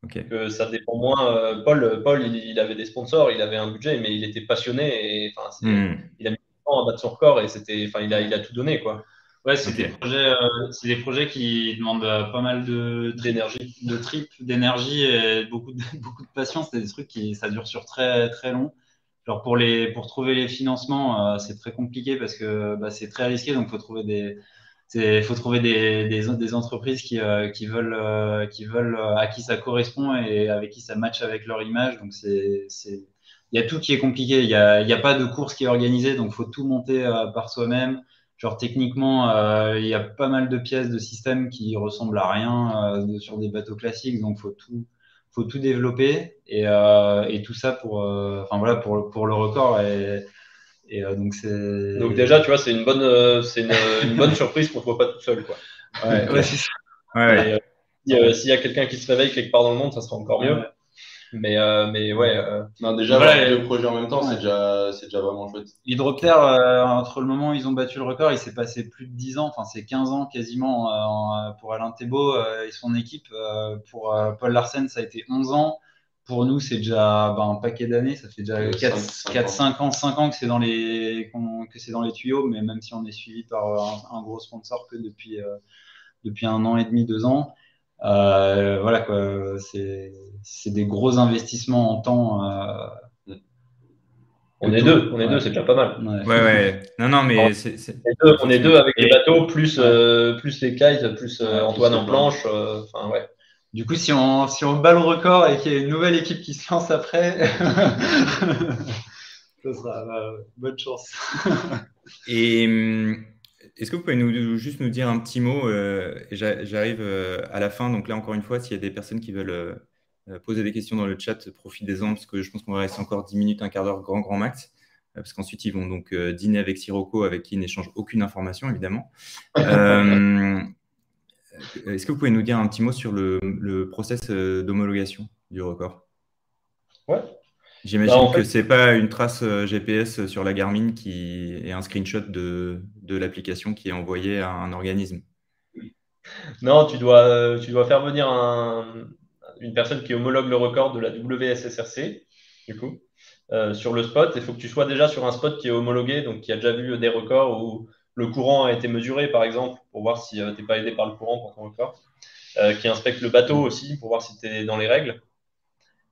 Que ça dépend moins. Paul, Paul il, avait des sponsors, il avait un budget, mais il était passionné et enfin, mm. il a mis à battre son record et c'était, enfin, il a, il a tout donné, quoi. Ouais, c'est des projets, euh, c'est des projets qui demandent euh, pas mal de d'énergie, de trip, d'énergie et beaucoup de beaucoup de patience. C'est des trucs qui ça dure sur très très long. Genre pour les pour trouver les financements, euh, c'est très compliqué parce que bah, c'est très risqué. Donc faut trouver des il faut trouver des, des, des entreprises qui, qui veulent qui veulent à qui ça correspond et avec qui ça match avec leur image. Donc c'est il y a tout qui est compliqué. Il n'y a, a, pas de course qui est organisée, donc il faut tout monter euh, par soi-même. Genre techniquement, euh, il y a pas mal de pièces de système qui ressemblent à rien euh, sur des bateaux classiques, donc faut tout, faut tout développer et, et tout ça pour, enfin voilà, pour, pour le record. Et, et donc c'est. Donc déjà, tu vois, c'est une bonne, c'est une, bonne surprise qu'on ne voit pas tout seul, quoi. Ouais, ouais c'est ça. Ouais. S'il y a quelqu'un qui se réveille quelque part dans le monde, ça sera encore mieux. Mais, euh, mais ouais. Euh, non, déjà, voilà, les deux projets en même temps, c'est déjà, déjà vraiment chouette. L'hydroptère, euh, entre le moment où ils ont battu le record, il s'est passé plus de 10 ans, enfin, c'est 15 ans quasiment pour Alain Thébault et son équipe. pour Paul Larsen, ça a été 11 ans. Pour nous, c'est déjà bah, un paquet d'années. Ça fait déjà 4-5 ans, 5 ans que c'est dans, les, que c'est dans les tuyaux, mais même si on est suivi par un, un gros sponsor que depuis, depuis un an et demi, deux ans. Euh, voilà quoi, c'est des gros investissements en temps. Euh, on est deux, on est deux, c'est déjà pas mal. Ouais, ouais. Non, non, mais on, est deux, avec les bateaux, plus, euh, plus les kites, plus Antoine en planche. Enfin, ouais. Du coup, si on, si on bat le record et qu'il y a une nouvelle équipe qui se lance après, ça sera bonne chance. et hum, est-ce que vous pouvez nous, juste nous dire un petit mot euh, J'arrive euh, à la fin, donc là encore une fois, s'il y a des personnes qui veulent euh, poser des questions dans le chat, profitez-en parce que je pense qu'on va rester encore 10 minutes, un quart d'heure, grand grand max. Parce qu'ensuite, ils vont donc dîner avec Sirocco, avec qui ils n'échangent aucune information, évidemment. Est-ce que vous pouvez nous dire un petit mot sur le, le process d'homologation du record? Ouais, J'imagine bah, que ce n'est pas une trace euh, GPS sur la Garmin qui est un screenshot de, de l'application qui est envoyée à un organisme. Non, tu dois, euh, tu dois faire venir un, une personne qui homologue le record de la WSSRC, du coup, euh, sur le spot. Il faut que tu sois déjà sur un spot qui est homologué, donc qui a déjà vu des records où le courant a été mesuré, par exemple, pour voir si tu n'es pas aidé par le courant pour ton record. qui inspecte le bateau aussi pour voir si tu es dans les règles.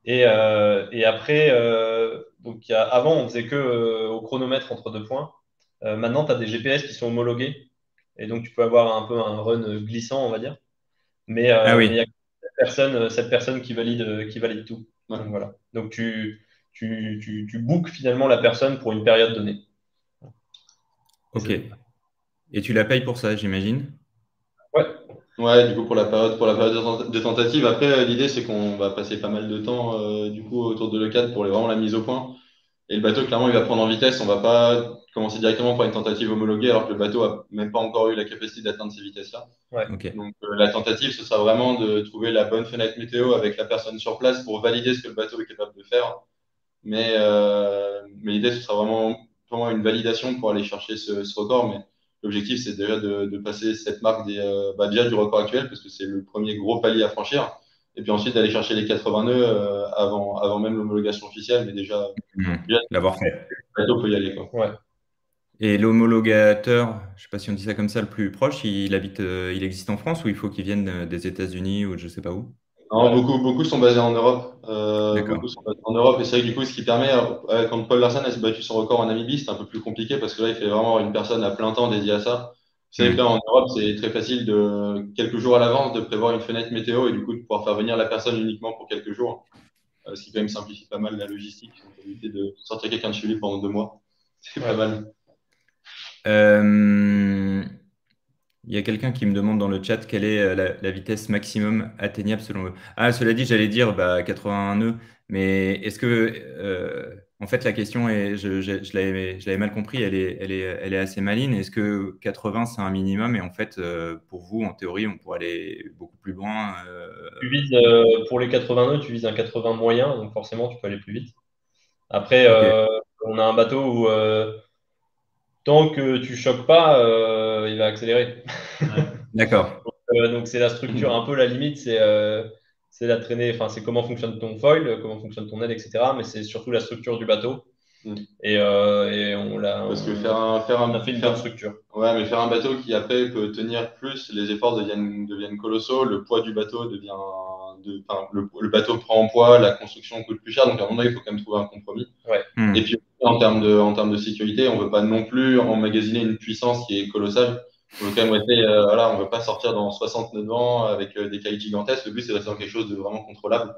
Et, euh, et après, euh, donc y a, avant, on faisait que euh, au chronomètre entre deux points. maintenant, tu as des GPS qui sont homologués. Et donc, tu peux avoir un peu un run glissant, on va dire. Mais ah il y a cette personne, cette personne qui valide, qui valide tout. Donc, voilà. donc tu, tu, tu, tu bookes finalement la personne pour une période donnée. Ok. Et tu la payes pour ça, j'imagine? Ouais. Du coup, pour la période, pour la période de tentative. Après, l'idée, c'est qu'on va passer pas mal de temps, euh, du coup, autour de l'E4 pour vraiment la mise au point. Et le bateau, clairement, il va prendre en vitesse. On va pas commencer directement par une tentative homologuée alors que le bateau a même pas encore eu la capacité d'atteindre ces vitesses-là. Ouais. Donc, euh, la tentative, ce sera vraiment de trouver la bonne fenêtre météo avec la personne sur place pour valider ce que le bateau est capable de faire. Mais, euh, mais l'idée, ce sera vraiment, vraiment une validation pour aller chercher ce, ce record. Mais L'objectif, c'est déjà de, de, passer cette marque des, euh, bah, déjà du record actuel, parce que c'est le premier gros palier à franchir. Et puis ensuite, d'aller chercher les 80 nœuds euh, avant, avant même l'homologation officielle. Mais déjà, mmh. l'avoir fait. Le bateau peut y aller. Quoi. Ouais. Et l'homologateur, je ne sais pas si on dit ça comme ça, le plus proche, il, habite, euh, il existe en France ou il faut qu'il vienne des États-Unis ou je ne sais pas où? Non, beaucoup, beaucoup sont basés en Europe. Euh, beaucoup sont basés en Europe. Et c'est vrai que du coup, ce qui permet, euh, quand Paul Larsen a battu son record en Namibie, c'est un peu plus compliqué parce que là, il fait vraiment une personne à plein temps dédiée à ça. C'est vrai que là, en Europe, c'est très facile de, quelques jours à l'avance, de prévoir une fenêtre météo et du coup, de pouvoir faire venir la personne uniquement pour quelques jours. Euh, ce qui quand même simplifie pas mal la logistique. éviter de sortir quelqu'un de chez lui pendant deux mois. C'est pas mal. Euh, il y a quelqu'un qui me demande dans le chat quelle est euh, la, vitesse maximum atteignable selon eux. Ah, cela dit, j'allais dire bah, 81 nœuds, mais est-ce que, euh, en fait, la question est, je, je, je l'avais mal compris, elle est, elle est, elle est assez maligne. Est-ce que 80 c'est un minimum? Et en fait, euh, pour vous, en théorie, on pourrait aller beaucoup plus loin Tu vises pour les 80 nœuds, tu vises un 80 moyen, donc forcément, tu peux aller plus vite. Après, on a un bateau où tant que tu choques pas, euh, il va accélérer. D'accord. Euh, donc c'est la structure, un peu la limite, c'est euh, la traînée, enfin c'est comment fonctionne ton foil, comment fonctionne ton aile, etc. Mais c'est surtout la structure du bateau. Mm. Et, et, on l'a. Parce que faire un, faire un, on a fait une bonne structure. Ouais, mais faire un bateau qui après peut tenir plus, les efforts deviennent, deviennent colossaux, le poids du bateau devient. De, le, le, bateau prend en poids, la construction coûte plus cher, donc à un moment il faut quand même trouver un compromis. Ouais. Mm. Et puis en termes de, en termes de sécurité, on veut pas non plus emmagasiner une puissance qui est colossale. On veut quand même rester, euh, voilà, on veut pas sortir dans 69 ans avec euh, des cailles gigantesques. Le but, c'est de rester dans quelque chose de vraiment contrôlable.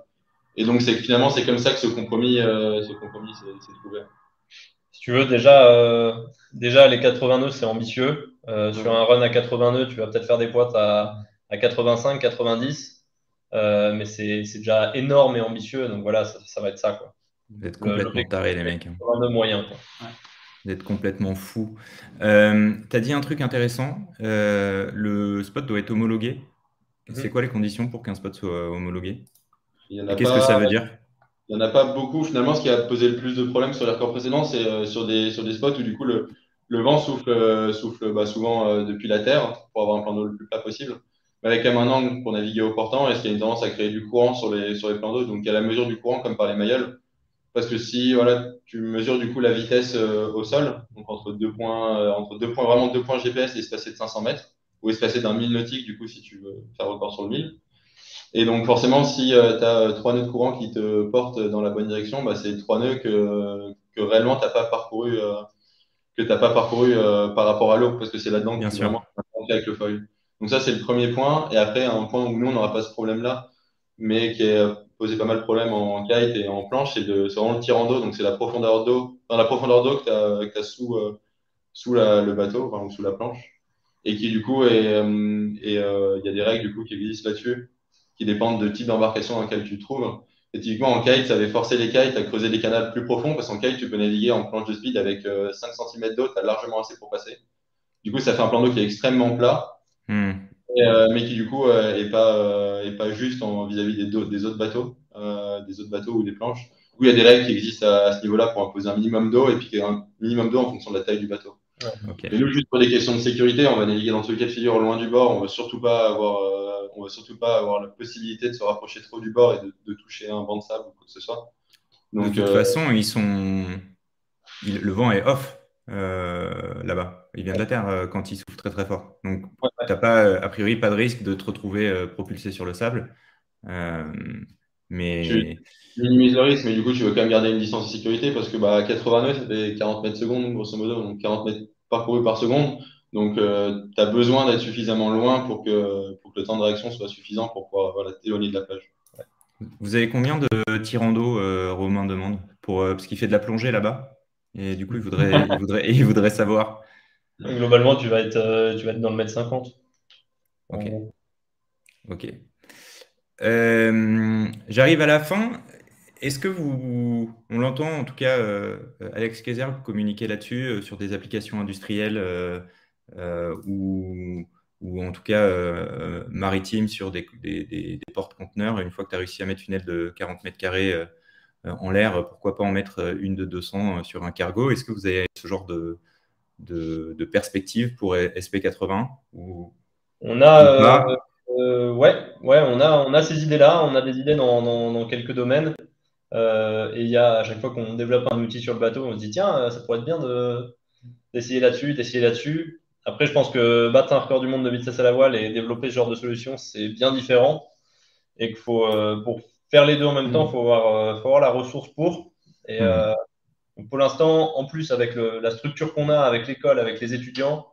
Et donc, c'est finalement, c'est comme ça que ce compromis, euh, ce compromis s'est trouvé. Si tu veux, déjà, déjà les 80 nœuds, c'est ambitieux. Sur un run à 80 nœuds, tu vas peut-être faire des poids à, à 85, 90. mais c'est déjà énorme et ambitieux. Donc voilà, ça, ça va être ça. Quoi. D'être complètement taré, les mecs. moyen. D'être complètement fou. Euh, tu as dit un truc intéressant. Euh, le spot doit être homologué. Mhm. C'est quoi les conditions pour qu'un spot soit homologué? Qu'est-ce que ça veut dire? Il n'y en a pas beaucoup. Finalement, ce qui a posé le plus de problèmes sur les records précédents, c'est euh, sur, des, sur des spots où du coup le, le vent souffle, souffle bah, souvent depuis la terre pour avoir un plan d'eau le plus plat possible. Mais avec un angle pour naviguer au portant, est-ce qu'il y a une tendance à créer du courant sur les, sur les plans d'eau? Donc, à la mesure du courant, comme par les mailloles, parce que si voilà, tu mesures du coup la vitesse euh, au sol, donc entre deux points, euh, entre deux points, vraiment deux points GPS espacés de 500 mètres, ou espacés d'un 1000 nautique, du coup, si tu veux faire record sur le 1000. Et donc, forcément, si euh, tu as trois nœuds de courant qui te portent dans la bonne direction, bah, c'est trois nœuds que, que réellement tu n'as pas parcouru, que t'as pas parcouru par rapport à l'eau, parce que c'est là-dedans que tu vraiment avec le foil. Donc, ça, c'est le premier point. Et après, un point où nous, on n'aura pas ce problème-là, mais qui a posé pas mal de problèmes en kite et en planche. C'est vraiment le tirant d'eau, donc c'est la profondeur d'eau, dans la profondeur d'eau que tu as, sous, euh, sous le bateau, enfin, sous la planche, et qui du coup, et il y a des règles du coup qui existent là-dessus, qui dépendent de type d'embarcation dans lequel tu te trouves. Et typiquement, en kite, ça avait forcé les kites à creuser des canals plus profonds parce qu'en kite, tu peux naviguer en planche de speed avec 5 cm d'eau, tu as largement assez pour passer. Du coup, ça fait un plan d'eau qui est extrêmement plat, hmm. Euh, mais qui du coup euh, est pas euh, est pas juste vis-à-vis des, des, autres bateaux, des autres bateaux ou des planches. Où il y a des règles qui existent à, ce niveau-là pour imposer un minimum d'eau et puis un minimum d'eau en fonction de la taille du bateau. Ouais. Et nous, juste pour des questions de sécurité, on va naviguer dans ce cas de figure loin du bord. On veut surtout pas avoir, on veut surtout pas avoir la possibilité de se rapprocher trop du bord et de, de toucher un banc de sable ou quoi que ce soit. Donc, de toute façon, ils sont, le vent est off. Euh, là-bas. Il vient de la Terre euh, quand il souffle très très fort. Donc, tu n'as pas, euh, a priori, pas de risque de te retrouver propulsé sur le sable. mais. Tu minimises le risque, mais du coup, tu veux quand même garder une distance de sécurité parce que bah, à 89, ça fait 40 mètres secondes, grosso modo, donc 40 mètres parcourus par seconde. Donc, tu as besoin d'être suffisamment loin pour que, pour que le temps de réaction soit suffisant pour pouvoir voilà, t'éloigner de la plage. Vous avez combien de tirants d'eau, Romain demande, pour, parce qu'il fait de la plongée là-bas et du coup, il voudrait, il voudrait, il voudrait savoir. Globalement, tu vas être, euh, tu vas être dans le mètre 50. Ok. Euh, j'arrive à la fin. Est-ce que vous, on l'entend en tout cas, euh, Alex Kaiser communiquer là-dessus sur des applications industrielles ou, ou, en tout cas maritimes sur des, des, des portes-conteneurs. Une fois que tu as réussi à mettre une aile de 40 mètres carrés en l'air, pourquoi pas en mettre une de 200 euh, sur un cargo? Est-ce que vous avez ce genre de, de, perspective pour SP80 ou, On a, ouais, ouais, on a, on a ces idées-là, on a des idées dans, dans, quelques domaines. et il y a à chaque fois qu'on développe un outil sur le bateau, on se dit tiens, ça pourrait être bien d'essayer là-dessus, d'essayer là-dessus. Après, je pense que battre un record du monde de vitesse à la voile et développer ce genre de solution, c'est bien différent. Et qu'il faut, pour faire les deux en même temps, il faut, avoir, euh, faut avoir la ressource pour. Et mm. Euh, pour l'instant, en plus, avec la structure qu'on a, avec l'école, avec les étudiants,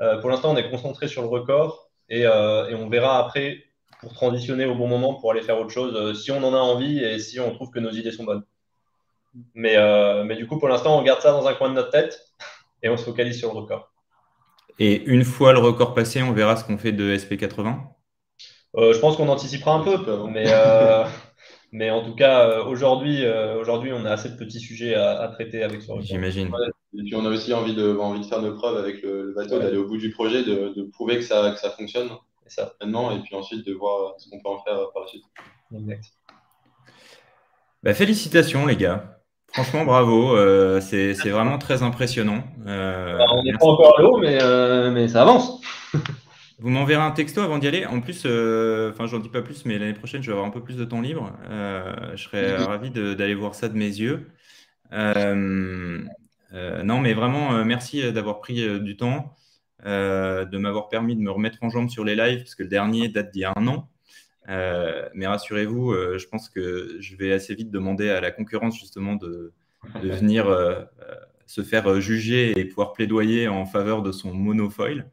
euh, pour l'instant, on est concentré sur le record et, on verra après pour transitionner au bon moment pour aller faire autre chose si on en a envie et si on trouve que nos idées sont bonnes. Mais, mais du coup, pour l'instant, on garde ça dans un coin de notre tête et on se focalise sur le record. Et une fois le record passé, on verra ce qu'on fait de SP80 Je pense qu'on anticipera un peu, mais, mais en tout cas, euh, aujourd'hui, euh, aujourd'hui, on a assez de petits sujets à, traiter avec ce J'imagine. et puis on a aussi envie de, envie de faire nos preuves avec le, bateau, d'aller au bout du projet, de, de prouver que ça, que ça fonctionne certainement, et puis ensuite de voir ce qu'on peut en faire par la suite. Exact. Bah, félicitations les gars. Franchement, bravo. Euh, c'est vraiment très impressionnant. on n'est pas encore à l'eau, mais, mais ça avance. Vous m'enverrez un texto avant d'y aller. En plus, euh, enfin, j'en dis pas plus, mais l'année prochaine, je vais avoir un peu plus de temps libre. Euh, je serais ravi d'aller voir ça de mes yeux. Euh, non, mais vraiment, merci d'avoir pris du temps, de m'avoir permis de me remettre en jambe sur les lives, parce que le dernier date d'il y a un an. mais rassurez-vous, je pense que je vais assez vite demander à la concurrence justement de, de venir se faire juger et pouvoir plaidoyer en faveur de son monofoil.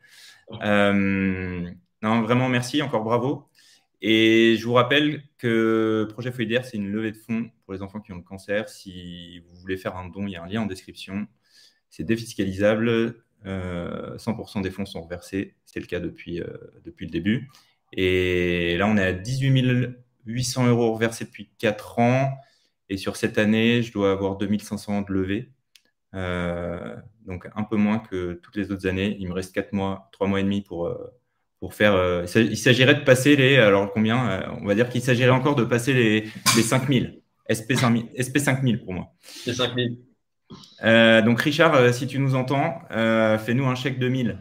Euh, non, vraiment, merci, encore bravo. Et je vous rappelle que Projet Feuille c'est une levée de fonds pour les enfants qui ont le cancer. Si vous voulez faire un don, il y a un lien en description. C'est défiscalisable. 100% euh, des fonds sont reversés. C'est le cas depuis, euh, depuis le début. Et là, on est à 18 800 euros reversés depuis 4 ans. Et sur cette année, je dois avoir 2500 de levée. Euh, donc un peu moins que toutes les autres années. Il me reste 4 mois, 3 mois et demi pour, euh, pour faire. Euh, il s'agirait de passer les. Alors combien On va dire qu'il s'agirait encore de passer les, les 5000. SP 5000, SP 5000 pour moi. Les 5000. donc Richard, si tu nous entends, fais-nous un chèque de 1000.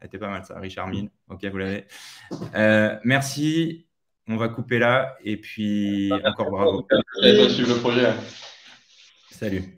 C'était pas mal ça, Richard 1000. Ok, vous l'avez. merci. On va couper là et puis encore bravo. le projet. Salut.